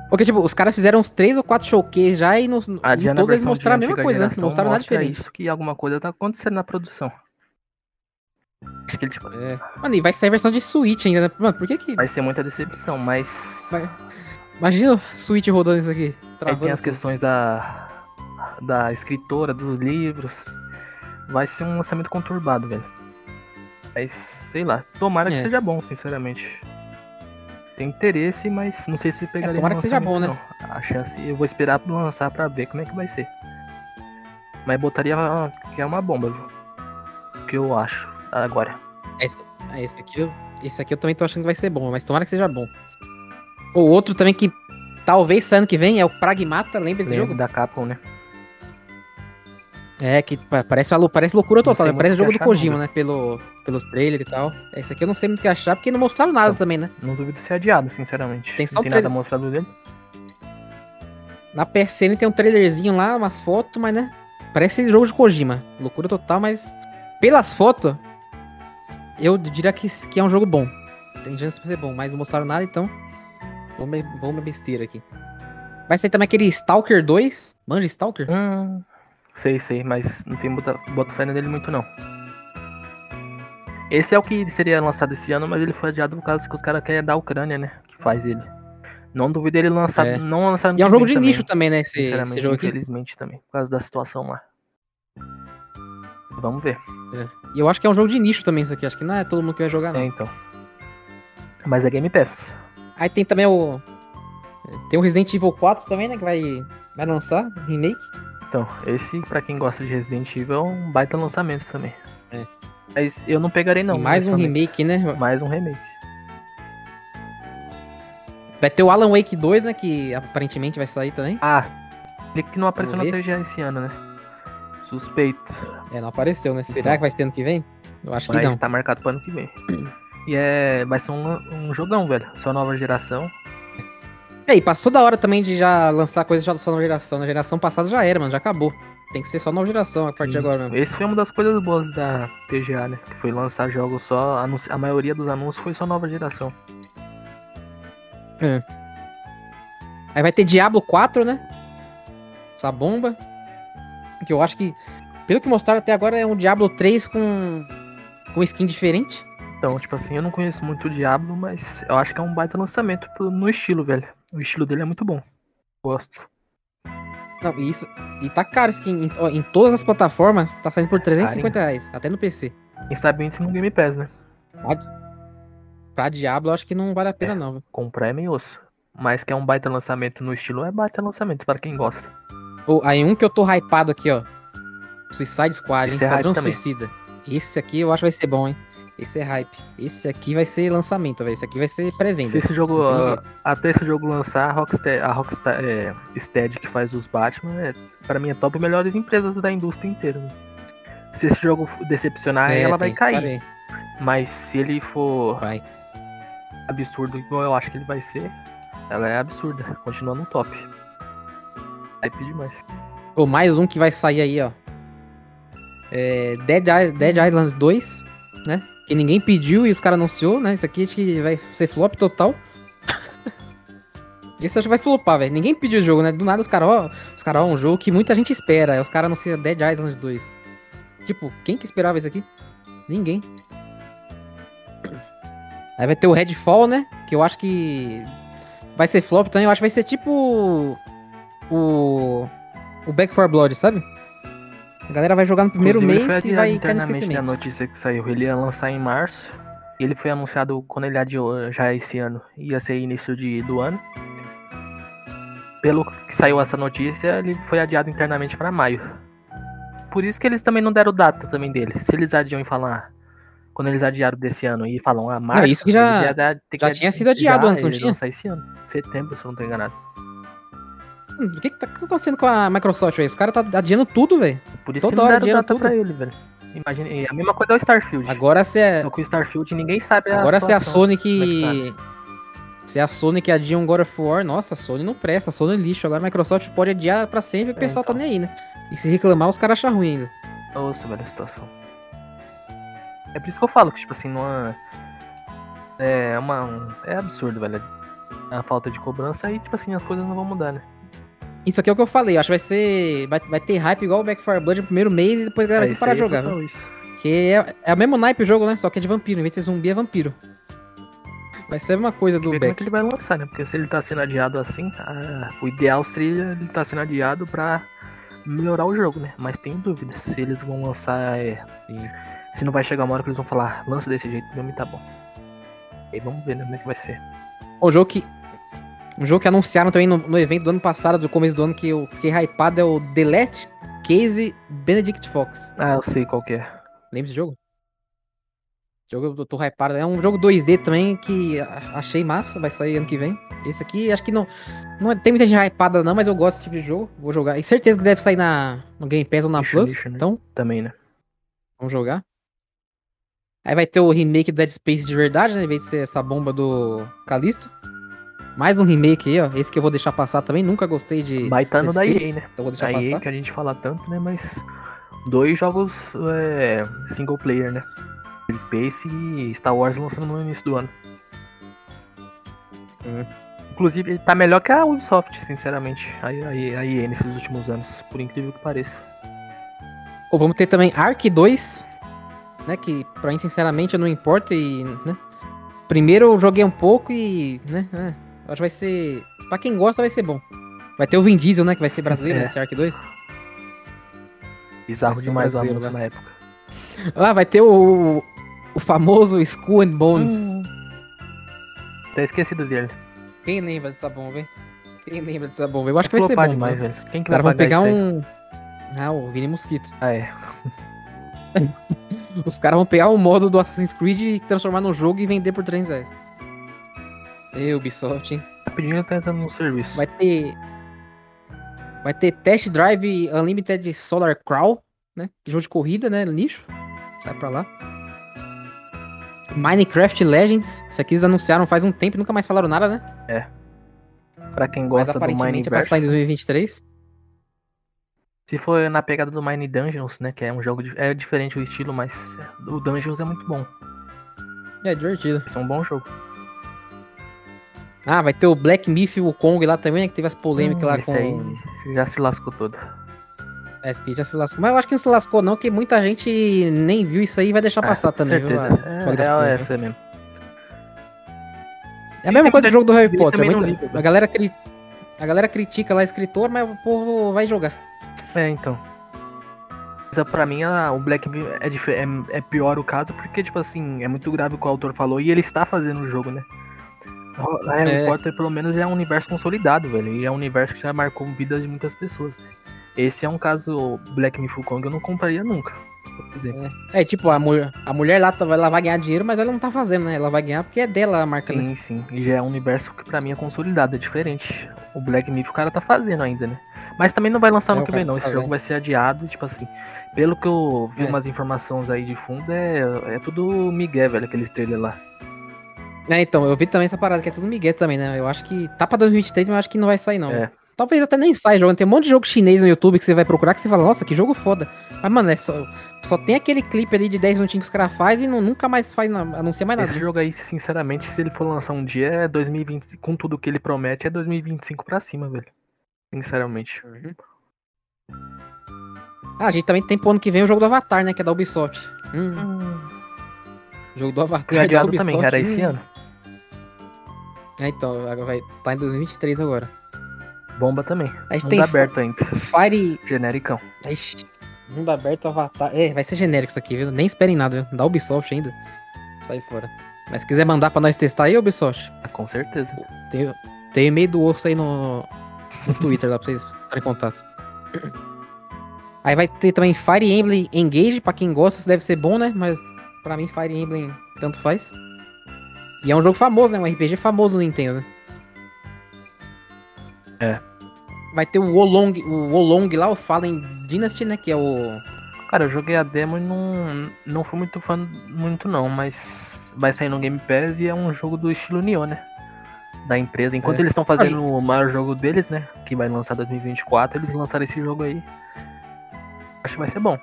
Porque, tipo, os caras fizeram uns três ou quatro showcase já e Adiando a todos eles mostraram a mesma coisa, né? Não mostraram nada diferente. isso que alguma coisa tá acontecendo na produção. Acho que ele, tipo, É. Mano, e vai sair versão de Switch ainda, né? Mano, por que que... vai ser muita decepção, mas vai- Imagina o Switch rodando isso aqui. aí tem as tudo. questões da da escritora, dos livros. Vai ser um lançamento conturbado, velho. Mas, sei lá, tomara que É. seja bom, sinceramente. Tem interesse, mas não sei se pegaria tomara no que seja bom, lançamento, não. A chance, eu vou esperar pra lançar pra ver como é que vai ser. Mas botaria que é uma bomba, viu? O que eu acho agora. Esse, esse aqui, eu, esse aqui eu também tô achando que vai ser bom, mas tomara que seja bou O outro também que talvez ano que vem é o Pragmata, lembra desse Lembro jogo? da Capcom, né? É, que pa- parece, parece loucura total, né? parece jogo do Kojima, não, né? Pelo, pelos trailers e tal. Esse aqui eu não sei muito o que achar, porque não mostraram nada Não. também, né? Não duvido ser adiado, sinceramente. Tem só não o tem nada trailer. mostrado dele. Na PSN tem um trailerzinho lá, umas fotos, mas né? Parece jogo de Kojima. Loucura total, mas pelas fotos, eu diria que, que é um jogo bom. Tem chance de ser bom, mas não mostraram nada, então vou me, vou me besteira aqui. Vai sair também aquele Stalker 2. Manja Stalker? Hum, sei, sei, mas não tem bota, fé nele muito não. Esse é o que seria lançado esse ano, mas ele foi adiado por causa que os caras querem dar a Ucrânia, né? Que faz ele. Não duvido ele lançar, É. não lançar no E é um jogo de também, nicho também, né? Esse, Sinceramente, esse jogo aqui. infelizmente também, por causa da situação lá. Vamos ver. E eu acho que é um jogo de nicho também isso aqui. Acho que não é todo mundo que vai jogar, não. É, então. Mas é Game Pass. Aí tem também o. Tem o Resident Evil 4 também, né? Que vai, vai lançar, remake. Então, esse, pra quem gosta de Resident Evil, é um baita lançamento também. É. Mas eu não pegarei não. e mais um remake, né? Mais um remake. Vai ter o Alan Wake 2, né? Que aparentemente vai sair também. Ah, ele que não apareceu na Talvez. TGA esse ano, né? Suspeito. É, não apareceu, né? Será Não. que vai ser ano que vem? Eu acho que Mas não. tá marcado pro ano que vem. E é. Vai ser um, um jogão, velho. Só nova geração. E aí, passou da hora também de já lançar coisas já só nova geração. Na geração passada já era, mano. Já acabou. Tem que ser só nova geração a partir de Sim. agora mesmo. Esse foi uma das coisas boas da TGA, né? Que foi lançar jogos só. A maioria dos anúncios foi só nova geração. Aí vai ter Diablo 4, né? Essa bomba. Que eu acho que, pelo que mostraram até agora, é um Diablo 3 com, com skin diferente. Então, tipo assim, eu não conheço muito o Diablo, mas eu acho que é um baita lançamento pro- no estilo, velho. O estilo dele é muito bom. Gosto. Não, e isso. E tá caro skin. Em, ó, em todas as plataformas, tá saindo por 350 reais. Até no PC. Quem sabe entra no Game Pass, né? Pra Diablo, eu acho que não vale a pena, É. não. viu? Comprar é meio osso. Mas que é um baita lançamento no estilo, é baita lançamento para quem gosta. Ô, aí um que eu tô hypado aqui, ó. Suicide Squad, hein? Esse é hype Esquadrão. Suicida. Esse aqui eu acho que vai ser bom, hein? Esse é hype. Esse aqui vai ser lançamento, velho. Esse aqui vai ser pré-venda. Se esse jogo, jeito. até esse jogo lançar, a Rockstar, a Rockstar é, Stead que faz os Batman, é, para mim é top melhores empresas da indústria inteira. né? Se esse jogo decepcionar, É, ela vai cair. Mas se ele for Vai. absurdo igual eu acho que ele vai ser, ela é absurda, continua no top. Hype demais. Ô, mais um que vai sair aí, ó. É Dead, Is- Dead Islands 2, né? Que ninguém pediu e os caras anunciou, né? Isso aqui acho que vai ser flop total. Esse acho que vai flopar, velho. Ninguém pediu o jogo, né? Do nada os caras, ó. Os caras, ó, um jogo que muita gente espera. Aí os caras anunciam Dead Islands 2. Tipo, quem que esperava isso aqui? Ninguém. Aí vai ter o Redfall, né? Que eu acho que vai ser flop também. Eu acho que vai ser tipo o o Back 4 Blood, sabe? A galera vai jogar no primeiro Inclusive, mês e vai cair no internamente esquecimento. da notícia que saiu. Ele ia lançar em março. Ele foi anunciado quando ele adiou já esse ano. Ia ser início de, do ano. Pelo que saiu essa notícia, ele foi adiado internamente pra maio. Por isso que eles também não deram data também dele. Se eles adiam e falar. Quando eles adiaram desse ano e falam, ah, março, isso que já- já que tinha sido adiado antes, não tinha? esse ano. Setembro, se eu não tô enganado. Hum, o que, que tá acontecendo com a Microsoft aí? Os caras tá adiando tudo, velho. Por isso Toda que não hora adiando tudo. pra ele, velho. Imagina, e a mesma coisa é o Starfield. Agora se é. Só que o Starfield ninguém sabe Agora se é a. Sony como é que. Se é a Sony que adia um God of War, nossa, a Sony não presta, a Sony é lixo. Agora a Microsoft pode adiar pra sempre, o É, pessoal então. tá nem aí, né? E se reclamar, os caras acham ruim ainda. Nossa, velho, a situação. É por isso que eu falo que, tipo assim, não é. É uma. um- É absurdo, velho. A falta de cobrança e, tipo assim, as coisas não vão mudar, né? Isso aqui é o que eu falei, eu acho que vai ser. Vai, vai ter hype igual o Back 4 Blood no primeiro mês e depois a galera vai que parar de é jogar, isso. Porque é, é o mesmo naipe o jogo, né? Só que é de vampiro, em vez de ser zumbi, é vampiro. Vai ser a mesma coisa do Ver como é Back. que ele vai lançar, né? Porque se ele tá sendo adiado assim, ah, o ideal seria ele tá sendo adiado pra melhorar o jogo, né? Mas tenho dúvidas se eles vão lançar. É, e se não vai chegar uma hora que eles vão falar, lança desse jeito mesmo e tá bom. Aí vamos ver né, como é que vai ser. O jogo que. Um jogo que anunciaram também no, no evento do ano passado, do começo do ano, que eu fiquei hypado é o The Last Case Benedict Fox. Ah, eu sei qual que é. Lembra desse jogo? Jogo eu tô hypado. É um jogo 2D também que achei massa, vai sair ano que vem. Esse aqui, acho que não. Não é- tem muita gente hypada, não, mas eu gosto desse tipo de jogo. Vou jogar. E certeza que deve sair na, no Game Pass ou na Nicho, Plus. nicho, né? Então, Também, né? vamos jogar. Aí vai ter o remake do Dead Space de verdade, né? Em vez de ser essa bomba do Callisto. Mais um remake aí, ó. Esse que eu vou deixar passar também. Nunca gostei de. Baita no Dead da EA, né? Então vou deixar Da EA passar. que a gente fala tanto, né? Mas dois jogos é, single player, né? Space e Star Wars lançando no início do ano. Uhum. Inclusive, tá melhor que a Ubisoft, sinceramente. A, a, a EA nesses últimos anos, por incrível que pareça. Pô, vamos ter também Ark 2, né? Que pra mim, sinceramente, eu não importa e, né? Primeiro eu joguei um pouco e, né? é, acho que vai ser. Pra quem gosta, vai ser bom. Vai ter o Vin Diesel, né? Que vai ser brasileiro É. nesse Ark 2. Bizarro demais o anúncio né? na época. Ah, vai ter o. O famoso Skull and Bones. Hum. Até esquecido dele. Quem lembra dessa bomba, hein? Quem lembra dessa bomba? Eu acho que vai ser bom. demais, né? velho. Quem que Os caras vai pegar isso aí? um. Ah, o Vini Mosquito. Ah, é. Os caras vão pegar o modo do Assassin's Creed e transformar no jogo e vender por 300 reais. Ei, Ubisoft, hein? Rapidinho tá entrando no serviço. Vai ter. Vai ter Test Drive Unlimited Solar Crawl, né? Jogo de corrida, né? Lixo. Sai pra lá. Minecraft Legends. Isso aqui eles anunciaram faz um tempo e nunca mais falaram nada, né? Pra quem Mas gosta do aparentemente é pra sair em Mineverse. 2023. Se for na pegada do Mine Dungeons, né? Que é um jogo. de- É diferente o estilo, mas o Dungeons é muito bom. É divertido. Esse é um bom jogo. Ah, vai ter o Black Myth e o Kong lá também, né? Que teve as polêmicas lá Hum, Esse com. aí já se lascou todo. É, esse aqui já se lascou. Mas eu acho que não se lascou, não, porque muita gente nem viu isso aí e vai deixar passar Ah, também, certeza. viu? a- É, real é Flores, essa mesmo. É a mesma coisa do jogo do Harry Potter. muita- liga, a, galera cri- a galera critica lá o escritor, mas o povo vai jogar. É, então. Mas pra mim, a- o Black Mirror é, dif- é, é pior o caso, porque, tipo assim, é muito grave o que o autor falou e ele está fazendo o jogo, né? O- Harry É. Potter, pelo menos, é um universo consolidado, velho. E é um universo que já marcou vida de muitas pessoas, né? Esse é um caso, Black Myth Kong, eu não compraria nunca, exemplo. É, tipo, a, mulher a mulher lá tá- ela vai ganhar dinheiro, mas ela não tá fazendo, né? Ela vai ganhar porque é dela a marca, né? Sim, sim. E já é um universo que pra mim é consolidado, é diferente. O Black Myth o cara tá fazendo ainda, né? Mas também não vai lançar É, no o que vem, não. tá Esse fazendo. jogo vai ser adiado, tipo assim. Pelo que eu vi É. umas informações aí de fundo, é, é tudo Miguel, velho, aquele trailer lá. É, então, eu vi também essa parada, que é tudo Miguel também, né? Eu acho que tá pra 2023, mas eu acho que não vai sair, não. É. Talvez até nem saia jogando. Tem um monte de jogo chinês no YouTube que você vai procurar que você fala, nossa, que jogo foda. Mas, mano, é só, só tem aquele clipe ali de 10 minutinhos que os caras fazem e não, nunca mais faz, na- anuncia mais nada. Esse jogo aí, sinceramente, se ele for lançar um dia, é 2020, com tudo que ele promete, é 2025 pra cima, velho. Sinceramente. Uhum. Ah, a gente também tem pro ano que vem o jogo do Avatar, né? Que é da Ubisoft. Hum. Jogo do Avatar. Foi adiado Ubisoft, também, esse hum. ano. É, então, agora vai tá em 2023 agora. Bomba também. A gente Mundo tem aberto ainda. Fire. Genericão. Ixi, mundo aberto, Avatar. É, vai ser genérico isso aqui, viu? Nem esperem nada, viu? Da Ubisoft ainda. Sai fora. Mas se quiser mandar pra nós testar aí, Ubisoft, Ah, Com certeza. tem, tem e-mail do osso aí no, no Twitter lá pra vocês estarem em contato. Aí vai ter também Fire Emblem Engage, pra quem gosta, deve ser bom, né? Mas pra mim, Fire Emblem tanto faz. E é um jogo famoso, né? Um RPG famoso no Nintendo, né? É. Vai ter o Wolong, o Wolong lá, o Fallen Dynasty, né? Que é o. Cara, eu joguei a demo e não, não fui muito fã muito não, mas vai sair no Game Pass e é um jogo do estilo Nioh, né? Da empresa. Enquanto É. eles estão fazendo o maior jogo deles, né? Que vai lançar 2024, eles lançaram esse jogo aí. Acho que vai ser bom.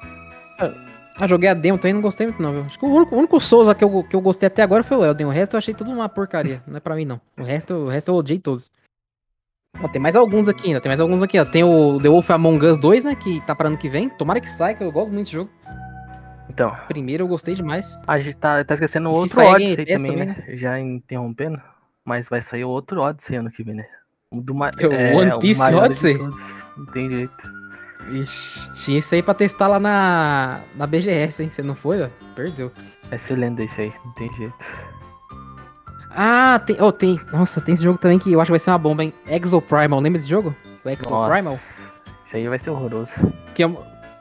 Ah, joguei a demo também, não gostei muito não, viu? Acho que o único, o único Souza que eu, que eu gostei até agora foi o Elden. O resto eu achei tudo uma porcaria. Não é pra mim, não. O resto, o resto eu odiei todos. Ó, tem mais alguns aqui ainda. Tem mais alguns aqui, ó. Tem o The Wolf Among Us 2, né? Que tá para ano que vem. Tomara que saia, que eu gosto muito desse jogo. Então, Primeiro eu gostei demais. a gente tá, tá esquecendo se outro Odyssey também, também, né? Já interrompendo. Mas vai sair outro Odyssey ano que vem, né? O do ma- O One Piece Odyssey? Não tem jeito. Ixi, tinha isso aí pra testar lá na, na BGS, hein? Você não foi, ó? Perdeu. Excelente esse aí, não tem jeito. Ah, tem, oh, tem. Nossa, tem esse jogo também que eu acho que vai ser uma bomba, hein? Exo Primal, lembra desse jogo? O Exo Primal? Nossa, isso aí vai ser horroroso. Que é,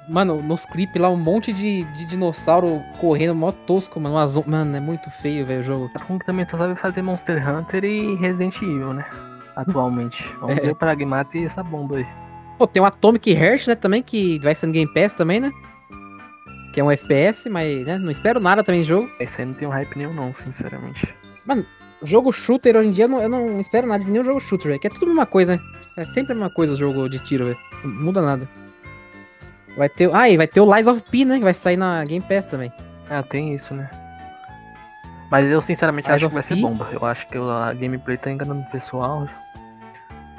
mano, nos clipes lá, um monte de, de dinossauro correndo, mó tosco, mano. Zo- Mano, é muito feio, velho, o jogo. Capcom que também só sabe fazer Monster Hunter e Resident Evil, né? Atualmente. Vamos É. ver o Pragmata e essa bomba aí. Pô, tem o Atomic Heart, né, também, que vai ser no Game Pass também, né? Que é um FPS, mas, né, não espero nada também do jogo. Esse aí não tem um hype nenhum não, sinceramente. Jogo shooter, hoje em dia, eu não, eu não espero nada de nenhum jogo shooter, velho. Que é tudo a mesma coisa, né? É sempre a mesma coisa o jogo de tiro, velho. Não muda nada. Vai ter... Ah, e vai ter o Lies of P, né, que vai sair na Game Pass também. Ah, tem isso, né? Mas eu sinceramente Eyes acho que vai ser P? bomba. Eu acho que a gameplay tá enganando o pessoal.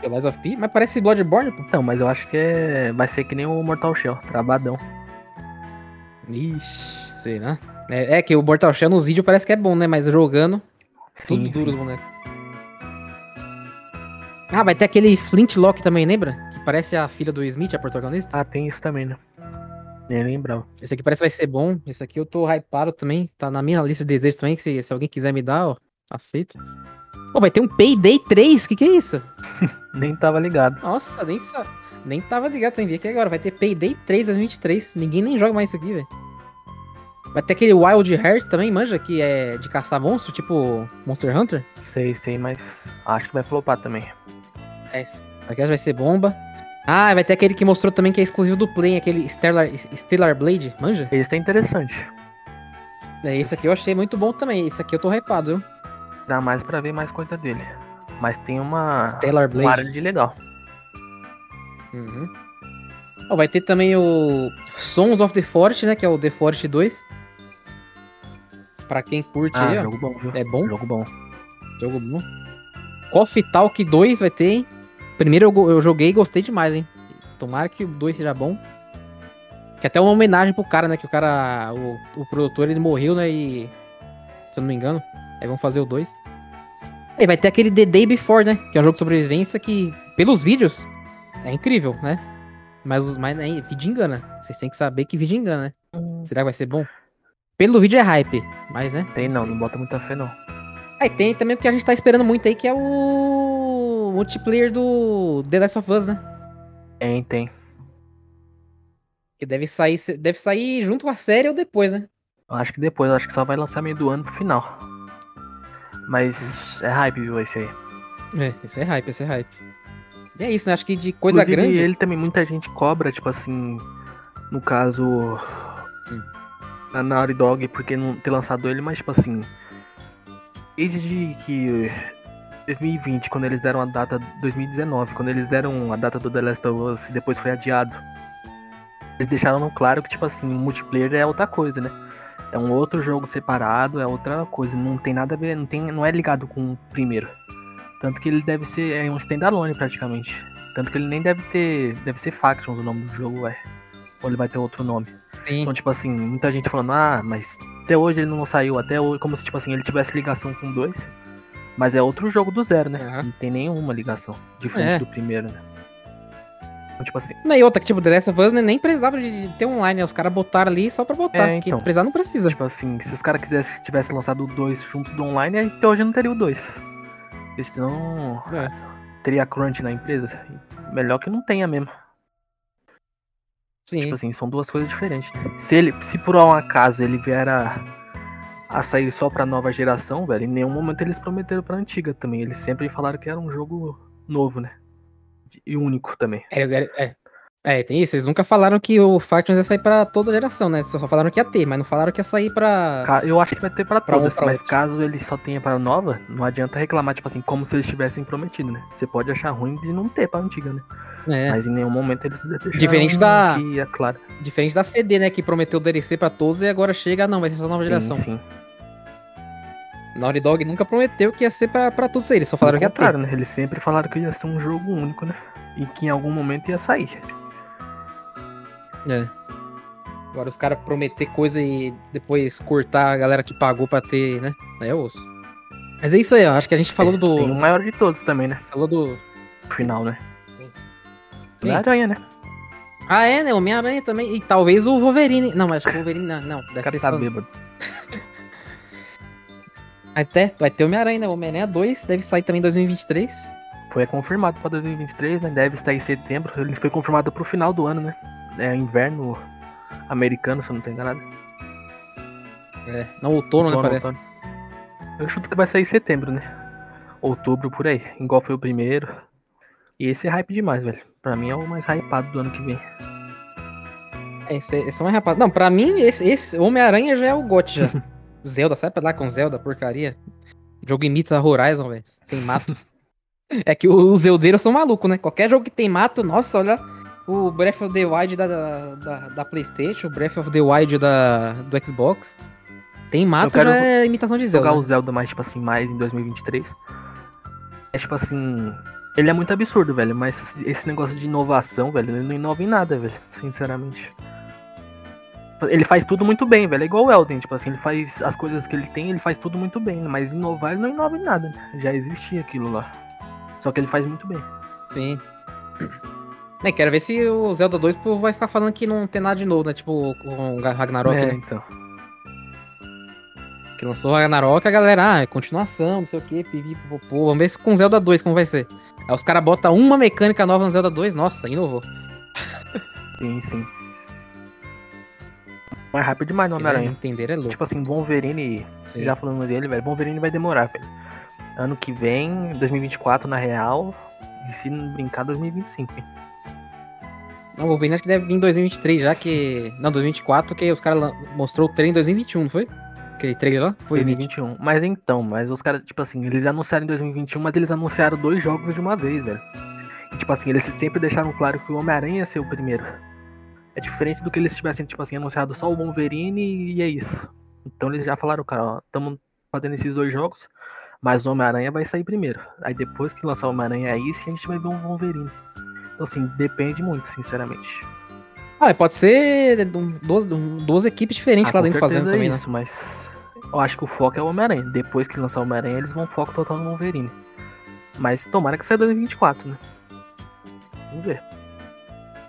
O Lies of P, mas parece Bloodborne, pô. Não, mas eu acho que é... vai ser que nem o Mortal Shell, travadão. Ixi, será? É, é que o Mortal Shell nos vídeos parece que é bom, né? Mas jogando, tudo Sim, duro os bonecos. Ah, vai ter aquele Flintlock também, lembra? Que parece a filha do Smith, a protagonista. Ah, tem isso também, né? Nem lembrava. Esse aqui parece que vai ser bom. Esse aqui eu tô hypado também. Tá na minha lista de desejos também, que se, se alguém quiser me dar, ó, aceito. Pô, vai ter um Payday 3, que que é isso? Nem tava ligado. Nossa, nem sa... nem tava ligado, ver aqui agora. Vai ter Payday 3 2023. Ninguém nem joga mais isso aqui, velho. Vai ter aquele Wild Heart também, manja, que é de caçar monstro, tipo Monster Hunter. Sei, sei, mas acho que vai flopar também. É, aqui vai ser bomba. Ah, vai ter aquele que mostrou também que é exclusivo do Play, aquele Stellar, Stellar Blade, manja? Esse é interessante. É, esse aqui eu achei muito bom também. Esse aqui eu tô hypado, viu? Dá mais pra ver mais coisa dele. Mas tem uma, Stellar uma área Blade. de legal. Uhum. Ó, vai ter também o Sons of the Forest, né? Que é o The Forest 2. Pra quem curte Ah, aí, ó. jogo bom, viu? É bom? Jogo bom. Jogo bom. Coffee Talk 2 vai ter, hein? Primeiro eu, eu joguei e gostei demais, hein? Tomara que o 2 seja bom. Que até uma homenagem pro cara, né? Que o cara, o, o produtor, ele morreu, né? E. Se eu não me engano. Aí vão fazer o 2. E vai ter aquele The Day Before, né? Que é um jogo de sobrevivência que, pelos vídeos, é incrível, né? Mas, os- mas né, vídeo engana. Vocês têm que saber que vídeo engana, né? Será que vai ser bom? Pelo vídeo é hype, mas, né? Tem não, sei. não bota muita fé não. Aí tem também o que a gente tá esperando muito aí, que é o multiplayer do The Last of Us, né? Tem, tem. Que deve sair, deve sair junto com a série ou depois, né? Acho que depois, acho que só vai lançar meio do ano pro final. Mas é hype, viu, esse aí. É, esse é hype, esse é hype. E é isso, né? Acho que de coisa Inclusive, grande. ele também, muita gente cobra, tipo assim, no caso, Hum. na Naughty Dog, porque não ter lançado ele, mas tipo assim, desde que 2020, quando eles deram a data, 2019, quando eles deram a data do The Last of Us e depois foi adiado, eles deixaram claro que, tipo assim, o multiplayer é outra coisa, né? É um outro jogo separado, é outra coisa, não tem nada a ver, não, tem, não é ligado com o primeiro. Tanto que ele deve ser é um standalone praticamente. Tanto que ele nem deve ter. Deve ser Factions o nome do jogo, é. Ou ele vai ter outro nome. Sim. Então, tipo assim, muita gente falando, ah, mas Até hoje ele não saiu, até hoje, como se tipo assim, ele tivesse ligação com dois. Mas é outro jogo do zero, né? Aham. Não tem nenhuma ligação. Diferente É. do primeiro, né? Então, tipo assim, Não, e outra, que tipo, The Last of Us né, nem precisava de, de ter online, né? Os caras botaram ali só pra botar. É, que então. precisar não precisa. tipo assim, se os caras quisessem tivesse lançado o 2 junto do online, aí até hoje não teria o 2. Porque senão É. teria crunch na empresa. Melhor que não tenha mesmo. Sim. Tipo assim, são duas coisas diferentes. Se ele, se por um acaso ele vier a, a sair só pra nova geração, velho, em nenhum momento eles prometeram pra antiga também. Eles sempre falaram que era um jogo novo, né? E único também. É, é, é. É, tem isso. Eles nunca falaram que o Factions ia sair pra toda geração, né? Só falaram que ia ter, mas não falaram que ia sair pra. Eu acho que vai ter pra Pra um, todas, pra mas outro. caso ele só tenha pra nova, não adianta reclamar, tipo assim, como se eles tivessem prometido, né? Você pode achar ruim de não ter pra antiga, né? É. Mas em nenhum momento eles deixaram Diferente da- é claro. Diferente da CD, né? Que prometeu DLC pra todos e agora chega, não, vai ser só nova geração. Sim, sim. Naughty Dog nunca prometeu que ia ser pra, pra todos eles, só falaram que ia ter. né? Eles sempre falaram que ia ser um jogo único, né? E que em algum momento ia sair. É. Agora os caras prometer coisa e depois cortar a galera que pagou pra ter, né? Aí é osso. Mas é isso aí, ó. Acho que a gente falou o do. maior de todos também, né? Falou do. Final, né? Quem? Homem-Aranha, né? Ah, é, né? Homem-Aranha também. E talvez o Wolverine. Não, mas acho que o Wolverine não. Não, O deve cara ser tá só... bêbado. Até, vai ter Homem-Aranha, né? Homem-Aranha 2 deve sair também em 2023. Foi confirmado pra 2023, né? Deve estar em setembro. Ele foi confirmado pro final do ano, né? É inverno americano, se eu não tô enganado. É, não, outono, né? Outono, Parece. outono. Eu chuto que vai sair em setembro, né? Outubro, por aí. Igual foi o primeiro. E esse é hype demais, velho. Pra mim é o mais hypado do ano que vem. É, esse, esse é mais rapaz. Não, pra mim, esse, esse Homem-Aranha já é o GOT já. Zelda, sai pra lá com Zelda, porcaria. O jogo imita Horizon, velho. Tem mato. é que os Zeldeiros são malucos, né? Qualquer jogo que tem mato, nossa, olha. O Breath of the Wild da, da, da, PlayStation, o Breath of the Wild da, do Xbox. Tem mato, já é imitação de Zelda. Jogar o Zelda mais, tipo assim, mais em 2023. É tipo assim. Ele é muito absurdo, velho. Mas esse negócio de inovação, velho, ele não inova em nada, velho. Sinceramente. Ele faz tudo muito bem, velho. É igual o Elden, tipo assim, ele faz as coisas que ele tem, ele faz tudo muito bem. Mas inovar, ele não inova em nada, né? Já existia aquilo lá. Só que ele faz muito bem. Sim. É, quero ver se o Zelda 2 pô, vai ficar falando que não tem nada de novo, né? Tipo com o Ragnarok, é, né? então. Que lançou o Ragnarok, a galera, ah, é continuação, não sei o que, pipipopô. Vamos ver se com o Zelda 2 como vai ser. Aí os caras botam uma mecânica nova no Zelda 2, nossa, inovou. Sim, sim. Mas rápido demais no Homem-Aranha. entender é louco. Tipo assim, Wolverine, Sim. já falando dele, velho, Wolverine vai demorar, velho. Ano que vem, 2024 na real, e se não brincar, 2025, hein? Não, o Wolverine acho que deve vir em 2023, já que. Não, 2024, que os caras mostrou o trem em 2021, não foi? Aquele trailer lá? Foi 2021. 2021. Mas então, mas os caras, tipo assim, eles anunciaram em 2021, mas eles anunciaram dois jogos de uma vez, velho. E, tipo assim, eles sempre deixaram claro que o Homem-Aranha ia ser o primeiro. É diferente do que eles tivessem, tipo assim, anunciado só o Wolverine e é isso. Então eles já falaram, cara, ó, estamos fazendo esses dois jogos, mas o Homem-Aranha vai sair primeiro. Aí depois que lançar o Homem-Aranha aí, sim a gente vai ver um Wolverine. Então assim, depende muito, sinceramente. Ah, pode ser duas, duas equipes diferentes Ah, lá dentro fazendo certeza também, é né? isso, mas eu acho que o foco é o Homem-Aranha. Depois que lançar o Homem-Aranha, eles vão foco total no Wolverine. Mas tomara que saia 2024, né? Vamos ver.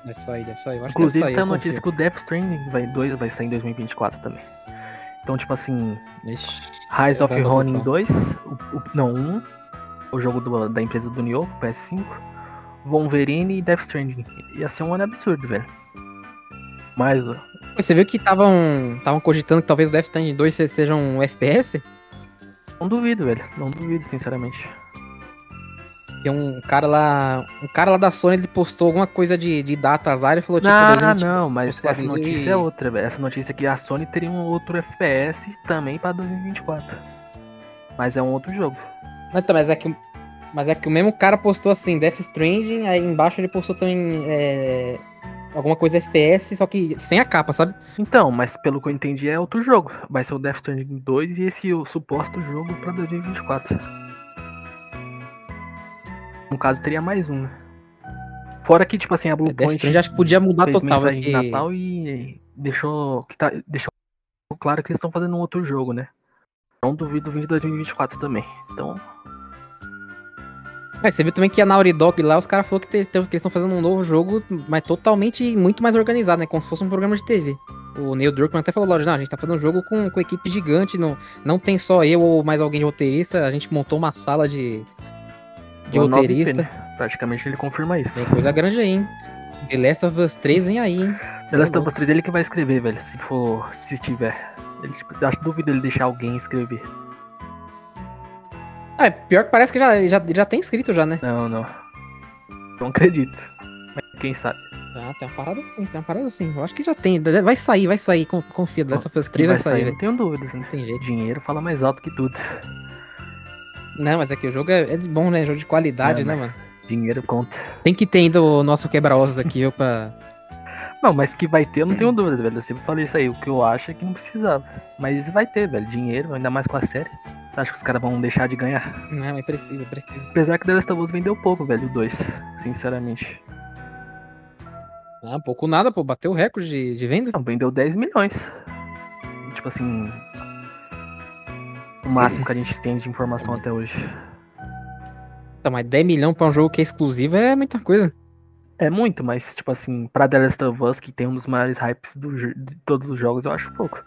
Deve sair, deve sair. eu acho que Inclusive, deve sair, saiu a eu notícia que o Death Stranding vai, dois, vai sair em 2024 também. Então, tipo assim. Ixi, Rise of Ronin total. 2, o, o- não, 1, o jogo do- da empresa do Nioh, PS5, Wolverine e Death Stranding. Ia ser um ano absurdo, velho. Mas, ó, Você viu que estavam estavam cogitando que talvez o Death Stranding 2 se- seja um FPS? não duvido, velho. Não duvido, sinceramente. Tem um cara lá. Um cara lá da Sony ele postou alguma coisa de, de data azar e falou tipo. Não, 2020, não, mas essa notícia e- é outra, velho. Essa notícia aqui, a Sony teria um outro FPS também pra 2024. Mas é um outro jogo. Então, mas é que. Mas é que o mesmo cara postou assim, Death Stranding, aí embaixo ele postou também é, alguma coisa FPS, só que sem a capa, sabe? Então, mas pelo que eu entendi é outro jogo. Vai ser o Death Stranding 2 e esse o suposto jogo pra 2024. No caso, teria mais um, né? Fora que, tipo assim, a É, Death Bluepoint Stranding acho que podia mudar fez total. mensagem porque- de Natal e deixou, que tá, deixou claro que eles estão fazendo um outro jogo, né? Não duvido vir de 2024 também. Então. É, você viu também que a Naughty Dog lá, os caras falaram que, que eles estão fazendo um novo jogo, mas totalmente muito mais organizado, né? Como se fosse um programa de TV. O Neil Druckmann até falou, não, a gente tá fazendo um jogo com, com equipe gigante, não, não tem só eu ou mais alguém de roteirista, a gente montou uma sala de, de roteirista. Né? Praticamente ele confirma isso. Tem coisa grande aí, hein? The Last of Us 3 vem aí, hein? The Last of Us 3 ele que vai escrever, velho, se for, se tiver. Ele, tipo, acho dúvida ele deixar alguém escrever. Ah, é, pior que parece que já, já, já tem escrito já, né? Não, não. Não acredito. Mas quem sabe. Ah, tem uma parada assim, tem uma parada assim. Eu acho que já tem. Vai sair, vai sair. Confia, dessa of 3 vai, sair. Não tenho dúvidas, né? Não tem jeito. Dinheiro fala mais alto que tudo. Não, mas é que o jogo é, é bom, né? Jogo de qualidade, não, né, mano? Dinheiro conta. Tem que ter ainda o nosso quebra-ossos aqui, viu, pra. Não, mas que vai ter, eu não tenho dúvidas, velho. Eu sempre falei isso aí. O que eu acho é que não precisava. Mas vai ter, velho. Dinheiro, ainda mais com a série. Você acha que os caras vão deixar de ganhar? Não, mas precisa, precisa. Apesar que The Last of Us vendeu pouco, velho, o 2. Sinceramente. Ah, pouco nada, pô. Bateu o recorde de, de venda. Não, vendeu 10 milhões. Tipo assim. O máximo que a gente tem de informação até hoje. Tá, mas 10 milhões pra um jogo que é exclusivo é muita coisa. É muito, mas, tipo assim, pra The Last of Us, que tem um dos maiores hypes do, de todos os jogos, eu acho pouco.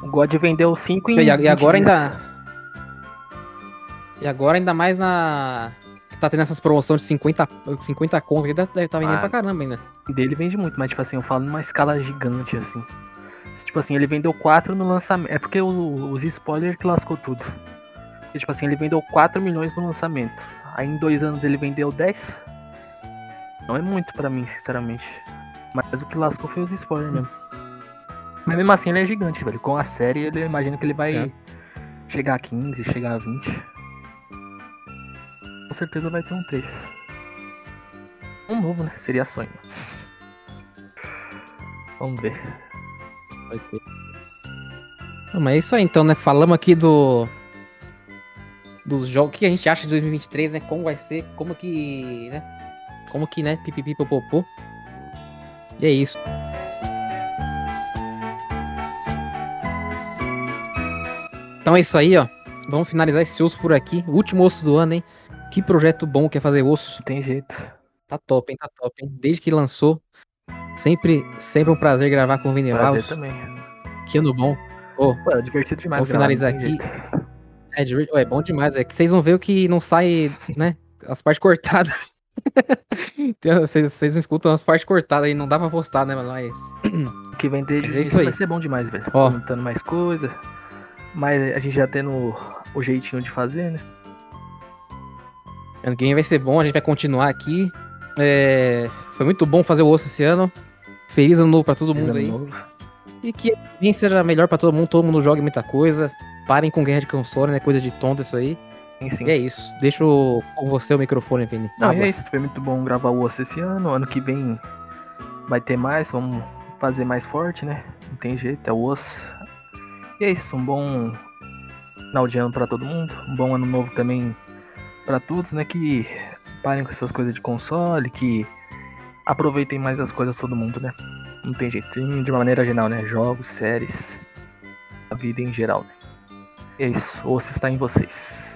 O God vendeu 5 em. E, e agora dias. ainda. E agora ainda mais na tá tendo essas promoções de 50, 50 conto, que deve estar tá vendendo ah, pra caramba ainda. Dele vende muito, mas tipo assim, eu falo numa escala gigante, assim. Tipo assim, ele vendeu 4 no lançamento. É porque o, os spoilers que lascou tudo. E, tipo assim, ele vendeu 4 milhões no lançamento. Aí em dois anos ele vendeu 10. Não é muito para mim, sinceramente. Mas o que lascou foi os spoilers mesmo. Mas mesmo assim ele é gigante, velho. Com a série, ele imagina que ele vai é. chegar a 15, chegar a 20 com certeza vai ter um 3. Um novo, né? Seria sonho. Vamos ver. Vai ter. Não, mas é isso aí então, né? Falamos aqui do. Dos jogos. O que a gente acha de 2023, né? Como vai ser, como que. né? Como que, né? Pipipi popopô. E é isso. Então é isso aí, ó. Vamos finalizar esse osso por aqui. O último osso do ano, hein? Que projeto bom que é fazer osso. Tem jeito. Tá top, hein? Tá top, hein? Desde que lançou, sempre, sempre um prazer gravar com o Vini Prazer também. Que ano bom. Oh, Pô, é divertido demais. Vou finalizar aqui. É, é bom demais. É que vocês vão ver o que não sai, né? As partes cortadas. vocês, vocês não escutam as partes cortadas aí, não dá pra postar, né? Mas. O que vem ter é isso vai ser bom demais, velho. Ó. Comentando mais coisa. Mas a gente já tendo o jeitinho de fazer, né? Ano que vem vai ser bom, a gente vai continuar aqui. É, foi muito bom fazer o osso esse ano. Feliz ano novo pra todo Feliz mundo aí. Novo. E que vem seja melhor pra todo mundo, todo mundo jogue muita coisa. Parem com guerra de console, né? Coisa de tonto isso aí. Sim, sim. E é isso. Deixo com você o microfone, Vini. Não, é isso. Foi muito bom gravar o osso esse ano. Ano que vem vai ter mais. Vamos fazer mais forte, né? Não tem jeito, é o osso. E é isso. Um bom final de ano pra todo mundo. Um bom ano novo também para todos, né, que parem com essas coisas de console, que aproveitem mais as coisas todo mundo, né? Não tem jeito, de maneira geral, né? Jogos, séries, a vida em geral, né? É isso, ou se está em vocês.